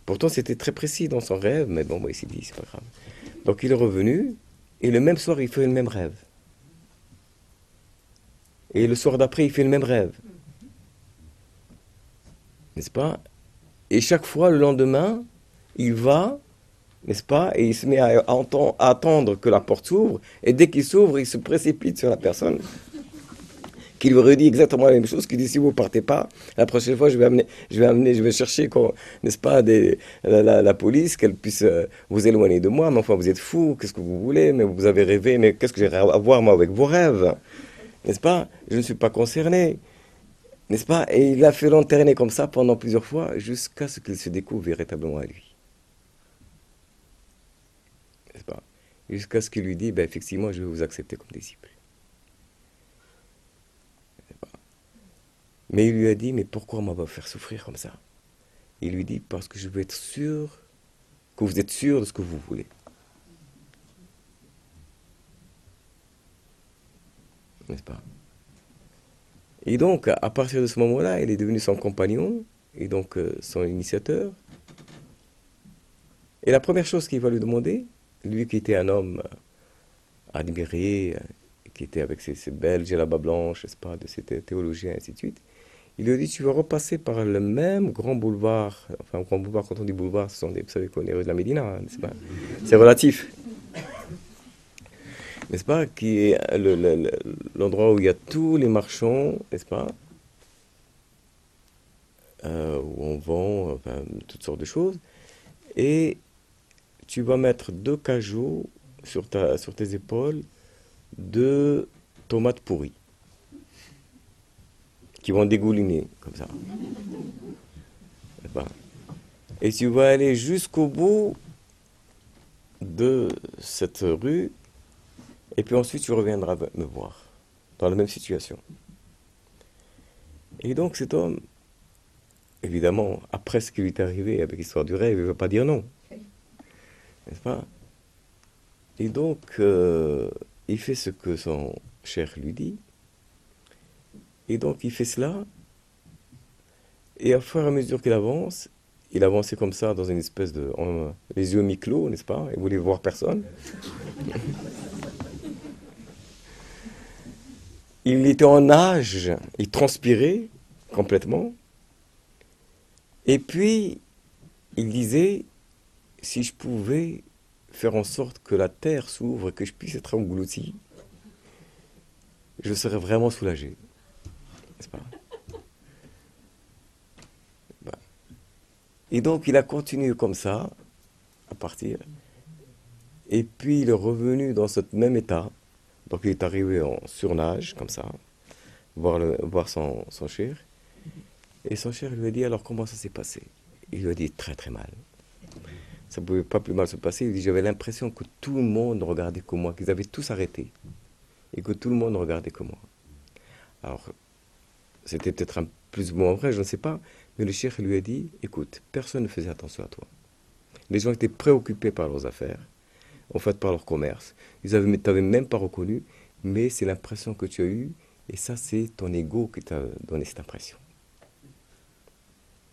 Pourtant, c'était très précis dans son rêve, mais bon, ben, il s'est dit, c'est pas grave. Donc il est revenu, et le même soir, il fait le même rêve. Et le soir d'après, il fait le même rêve. N'est-ce pas? Et chaque fois, le lendemain, il va, n'est-ce pas? Et il se met à, attendre que la porte s'ouvre. Et dès qu'il s'ouvre, il se précipite sur la personne qui lui redit exactement la même chose, qui dit si vous partez pas, la prochaine fois je vais amener, je vais amener, je vais chercher, n'est-ce pas, la, police, qu'elle puisse euh, vous éloigner de moi. Mais enfin, vous êtes fou, qu'est-ce que vous voulez? Mais vous avez rêvé, mais qu'est-ce que j'ai à voir moi avec vos rêves? N'est-ce pas? Je ne suis pas concerné. N'est-ce pas? Et il a fait lanterner comme ça pendant plusieurs fois, jusqu'à ce qu'il se découvre véritablement à lui. N'est-ce pas? Jusqu'à ce qu'il lui dise, ben, effectivement, je vais vous accepter comme disciple. Mais il lui a dit, mais pourquoi on va faire souffrir comme ça? Il lui dit, parce que je veux être sûr que vous êtes sûr de ce que vous voulez. N'est-ce pas? Et donc, à partir de ce moment-là, il est devenu son compagnon, et donc euh, son initiateur. Et la première chose qu'il va lui demander, lui qui était un homme admiré, qui était avec ses, belles djellabas blanches, n'est-ce pas, de ses théologiens, ainsi de suite, il lui dit, tu vas repasser par le même grand boulevard. Enfin, grand boulevard, quand on dit boulevard, ce sont des, vous savez les rues de la Médina, hein, n'est-ce pas? C'est relatif. N'est-ce pas Qui est l'endroit où il y a tous les marchands, n'est-ce pas euh, Où on vend toutes sortes de choses. Et tu vas mettre deux cajots sur, ta, sur tes épaules de tomates pourries qui vont dégouliner, comme ça. Et tu vas aller jusqu'au bout de cette rue, et puis ensuite tu reviendras me voir, dans la même situation. Et donc cet homme, évidemment, après ce qui lui est arrivé avec l'histoire du rêve, il ne va pas dire non. N'est-ce pas? Et donc, euh, il fait ce que son cher lui dit, et donc il fait cela. Et au fur et à mesure qu'il avance, il avançait comme ça dans une espèce de... les yeux mi-clos, n'est-ce pas? Il voulait voir personne. il était en âge, il transpirait complètement. Et puis, il disait, si je pouvais faire en sorte que la terre s'ouvre et que je puisse être englouti, je serais vraiment soulagé. Bah. Et donc il a continué comme ça, à partir. Et puis il est revenu dans ce même état. Donc il est arrivé en surnage, comme ça, voir, voir son, son cher. Et son cher lui a dit alors comment ça s'est passé? Il lui a dit très très mal. ça ne pouvait pas plus mal se passer. Il dit J'avais l'impression que tout le monde regardait comme moi, qu'ils avaient tous arrêté. Et que tout le monde regardait comme moi. Alors, c'était peut-être un plus ou moins vrai, je ne sais pas. Mais le cheikh lui a dit Écoute, personne ne faisait attention à toi. Les gens étaient préoccupés par leurs affaires, en fait par leur commerce. Ils ne t'avaient même pas reconnu, mais c'est l'impression que tu as eue, et ça, c'est ton ego qui t'a donné cette impression.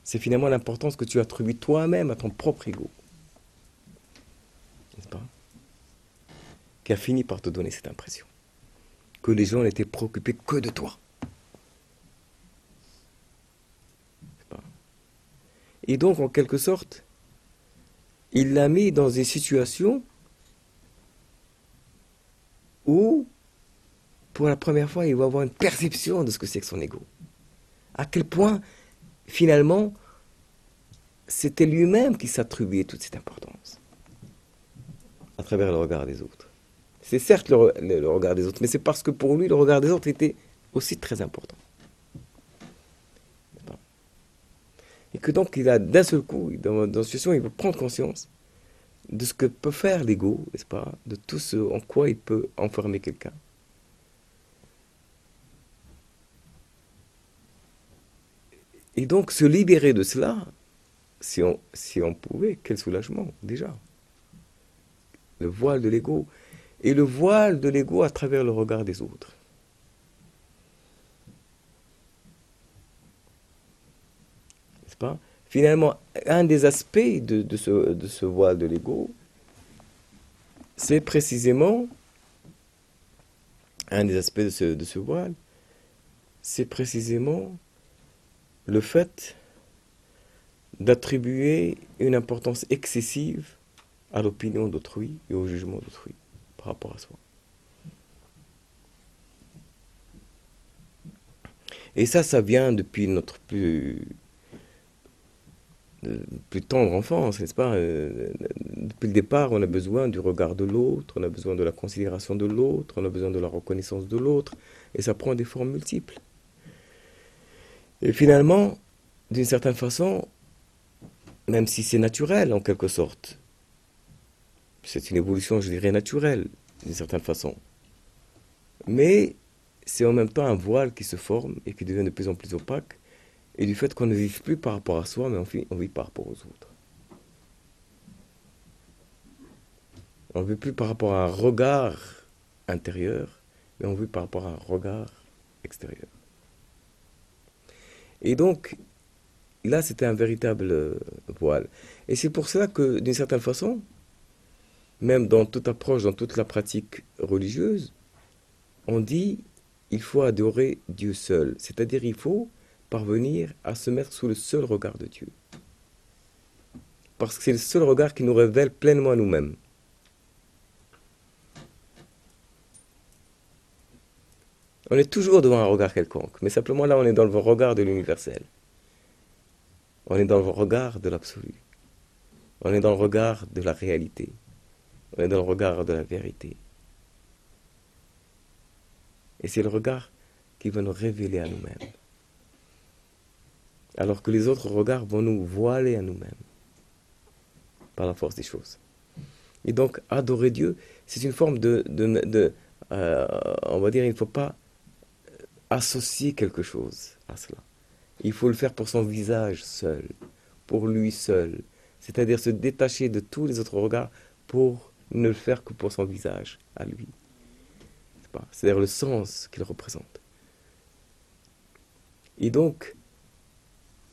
C'est finalement l'importance que tu attribues toi-même à ton propre ego. N'est-ce pas? Qui a fini par te donner cette impression. Que les gens n'étaient préoccupés que de toi. Et donc, en quelque sorte, il l'a mis dans des situations où, pour la première fois, il va avoir une perception de ce que c'est que son ego. À quel point, finalement, c'était lui-même qui s'attribuait toute cette importance à travers le regard des autres. C'est certes le, regard des autres, mais c'est parce que pour lui, le regard des autres était aussi très important. Et que donc, il a d'un seul coup, dans, dans une situation, il veut prendre conscience de ce que peut faire l'ego, n'est-ce pas De tout ce en quoi il peut enfermer quelqu'un. Et donc se libérer de cela, si on, pouvait, quel soulagement déjà. Le voile de l'ego. Et le voile de l'ego à travers le regard des autres. N'est-ce pas? Finalement, un des aspects de, ce, voile de l'ego, c'est précisément, un des aspects de ce voile, c'est précisément le fait d'attribuer une importance excessive à l'opinion d'autrui et au jugement d'autrui par rapport à soi. Et ça, ça vient depuis notre plus plus tendre enfance, n'est-ce pas euh, Depuis le départ, on a besoin du regard de l'autre, on a besoin de la considération de l'autre, on a besoin de la reconnaissance de l'autre, et ça prend des formes multiples. Et finalement, d'une certaine façon, même si c'est naturel en quelque sorte, c'est une évolution, je dirais, naturelle, d'une certaine façon, mais c'est en même temps un voile qui se forme et qui devient de plus en plus opaque, et du fait qu'on ne vive plus par rapport à soi, mais on vit, on vit par rapport aux autres. On ne vit plus par rapport à un regard intérieur, mais on vit par rapport à un regard extérieur. Et donc, là, c'était un véritable euh, voile. Et c'est pour cela que, d'une certaine façon, même dans toute approche, dans toute la pratique religieuse, on dit il faut adorer Dieu seul. C'est-à-dire il faut parvenir à se mettre sous le seul regard de Dieu. Parce que c'est le seul regard qui nous révèle pleinement à nous-mêmes. On est toujours devant un regard quelconque, mais simplement là on est dans le regard de l'universel. On est dans le regard de l'absolu. On est dans le regard de la réalité. On est dans le regard de la vérité. Et c'est le regard qui va nous révéler à nous-mêmes alors que les autres regards vont nous voiler à nous-mêmes par la force des choses. Et donc, adorer Dieu, c'est une forme de... euh, on va dire, il ne faut pas associer quelque chose à cela. Il faut le faire pour son visage seul, pour lui seul. C'est-à-dire se détacher de tous les autres regards pour ne le faire que pour son visage, à lui. C'est-à-dire le sens qu'il représente. Et donc,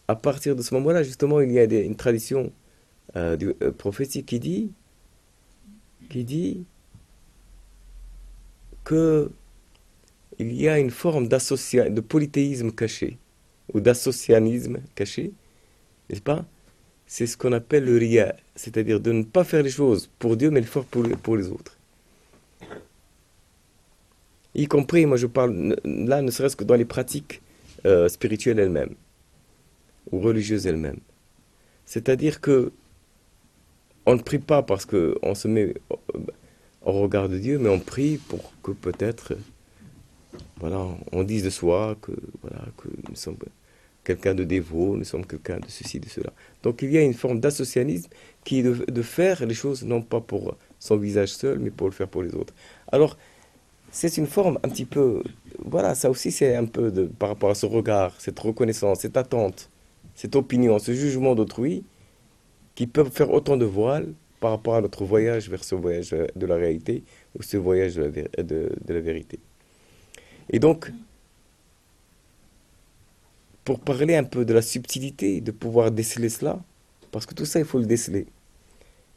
à partir de ce moment-là, justement, il y a une tradition euh, euh, prophétique qui dit, qui y a une forme de polythéisme caché, ou d'associanisme caché, n'est-ce pas? C'est ce qu'on appelle le ria, c'est-à-dire de ne pas faire les choses pour Dieu, mais le faire pour, pour les autres. Y compris, moi je parle là, ne serait-ce que dans les pratiques euh, spirituelles elles-mêmes ou religieuses elles-mêmes. C'est-à-dire que on ne prie pas parce qu'on se met au regard de Dieu, mais on prie pour que peut-être, voilà, on dise de soi que voilà que nous sommes quelqu'un de dévot, nous sommes quelqu'un de ceci, de cela. Donc il y a une forme d'associanisme qui est de, faire les choses non pas pour son visage seul, mais pour le faire pour les autres. Alors, c'est une forme un petit peu, voilà, ça aussi c'est un peu de, par rapport à ce regard, cette reconnaissance, cette attente, cette opinion, ce jugement d'autrui, qui peuvent faire autant de voiles par rapport à notre voyage vers ce voyage de la réalité ou ce voyage de la, de la vérité. Et donc, pour parler un peu de la subtilité, de pouvoir déceler cela, parce que tout ça, il faut le déceler.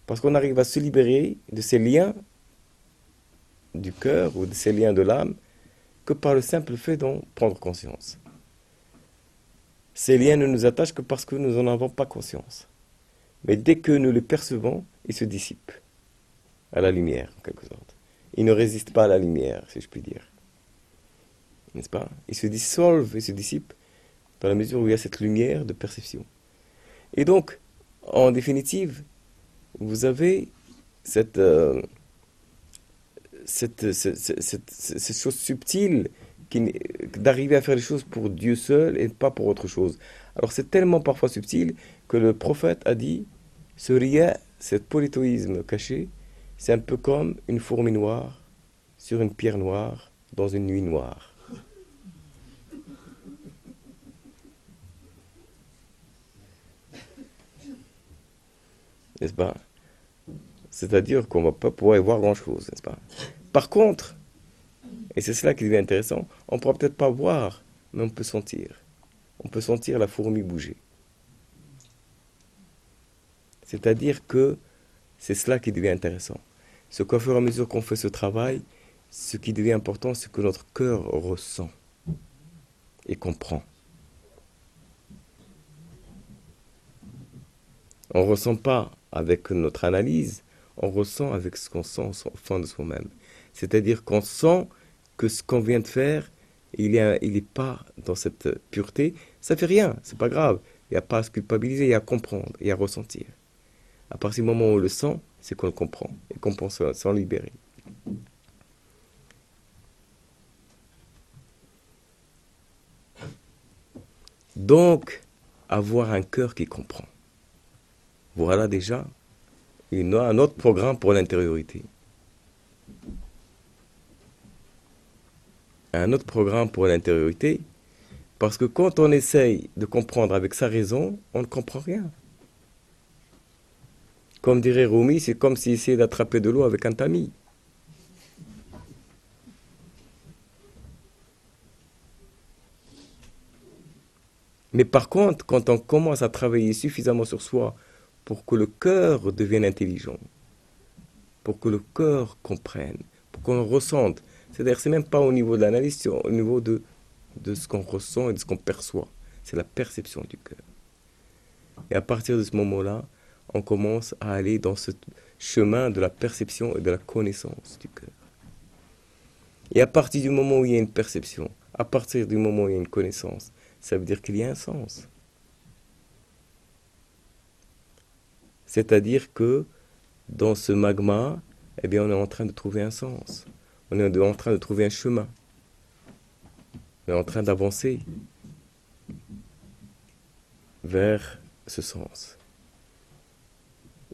Parce qu'on arrive à se libérer de ces liens du cœur ou de ces liens de l'âme que par le simple fait d'en prendre conscience. Ces liens ne nous attachent que parce que nous n'en avons pas conscience. Mais dès que nous les percevons, ils se dissipent à la lumière, en quelque sorte. Ils ne résistent pas à la lumière, si je puis dire. N'est-ce pas? Ils se dissolvent et se dissipent dans la mesure où il y a cette lumière de perception. Et donc, en définitive, vous avez cette, euh, cette, cette, chose subtile d'arriver à faire les choses pour Dieu seul et pas pour autre chose. Alors c'est tellement parfois subtil que le prophète a dit, ce rien, cet polythéisme caché, c'est un peu comme une fourmi noire sur une pierre noire dans une nuit noire. n'est-ce pas? C'est-à-dire qu'on ne va pas pouvoir y voir grand-chose, n'est-ce pas? Par contre, et c'est cela qui devient intéressant, on ne pourra peut-être pas voir, mais on peut sentir. On peut sentir la fourmi bouger. C'est-à-dire que c'est cela qui devient intéressant. Ce qu'au fur et à mesure qu'on fait ce travail, ce qui devient important, c'est que notre cœur ressent et comprend. On ne ressent pas avec notre analyse, on ressent avec ce qu'on sent au fond de soi-même. C'est-à-dire qu'on sent que ce qu'on vient de faire, il n'est il pas dans cette pureté. Ça fait rien, c'est pas grave. Il n'y a pas à se culpabiliser, il y a à comprendre, il y a à ressentir. À partir du moment où on le sent, c'est qu'on le comprend et qu'on pense s'en libérer. Donc, avoir un cœur qui comprend. Voilà déjà une, un autre programme pour l'intériorité. Un autre programme pour l'intériorité, parce que quand on essaye de comprendre avec sa raison, on ne comprend rien. Comme dirait Rumi, c'est comme s'il essayait d'attraper de l'eau avec un tamis. Mais par contre, quand on commence à travailler suffisamment sur soi pour que le cœur devienne intelligent, pour que le cœur comprenne, pour qu'on ressente. C'est-à-dire, c'est même pas au niveau de l'analyse, c'est au niveau de, de ce qu'on ressent et de ce qu'on perçoit. C'est la perception du cœur. Et à partir de ce moment-là, on commence à aller dans ce chemin de la perception et de la connaissance du cœur. Et à partir du moment où il y a une perception, à partir du moment où il y a une connaissance, ça veut dire qu'il y a un sens. C'est-à-dire que dans ce magma, eh bien, on est en train de trouver un sens. On est en train de trouver un chemin. On est en train d'avancer vers ce sens,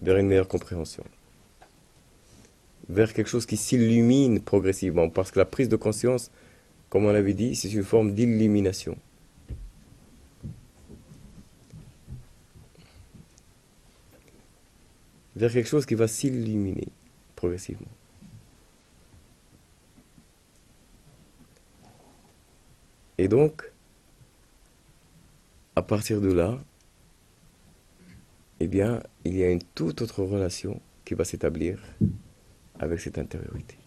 vers une meilleure compréhension, vers quelque chose qui s'illumine progressivement, parce que la prise de conscience, comme on l'avait dit, c'est une forme d'illumination. vers quelque chose qui va s'illuminer progressivement. Et donc, à partir de là, eh bien, il y a une toute autre relation qui va s'établir avec cette intériorité.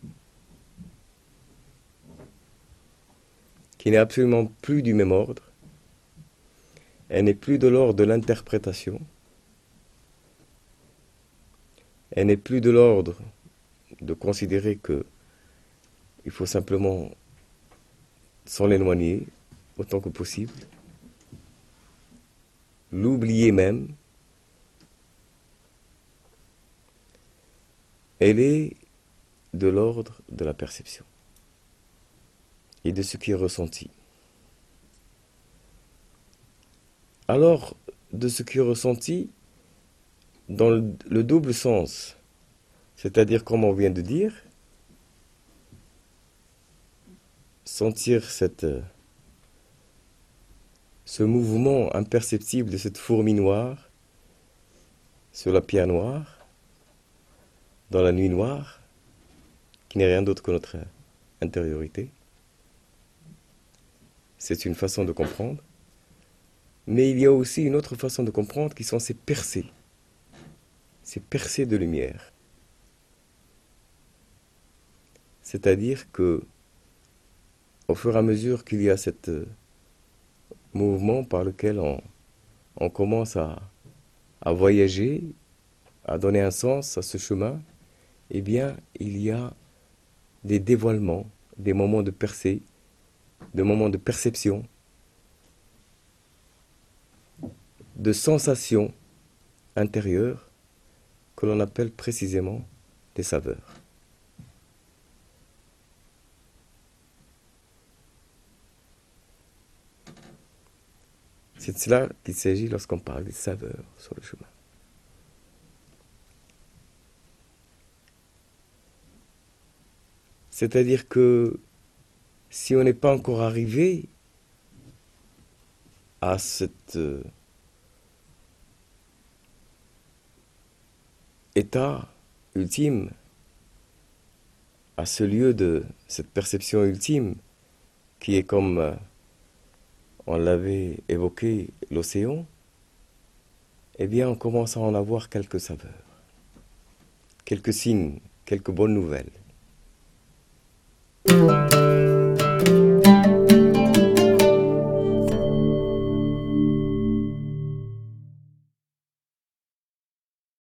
Qui n'est absolument plus du même ordre. Elle n'est plus de l'ordre de l'interprétation, elle n'est plus de l'ordre de considérer que il faut simplement s'en éloigner autant que possible, l'oublier même. Elle est de l'ordre de la perception et de ce qui est ressenti. alors de ce qui est ressenti dans le, double sens, c'est-à-dire comme on vient de dire, sentir cette, ce mouvement imperceptible de cette fourmi noire sur la pierre noire, dans la nuit noire, qui n'est rien d'autre que notre intériorité. C'est une façon de comprendre. Mais il y a aussi une autre façon de comprendre qui sont ces percées. Ces percées de lumière. C'est-à-dire que, au fur et à mesure qu'il y a ce mouvement par lequel on, commence à, à voyager, à donner un sens à ce chemin, eh bien, il y a des dévoilements, des moments de percée, des moments de perception, de sensations intérieures que l'on appelle précisément des saveurs. C'est de cela qu'il s'agit lorsqu'on parle des saveurs sur le chemin. C'est-à-dire que si on n'est pas encore arrivé à cet euh, état ultime, à ce lieu de cette perception ultime qui est comme euh, on l'avait évoqué l'océan, eh bien on commence à en avoir quelques saveurs, quelques signes, quelques bonnes nouvelles.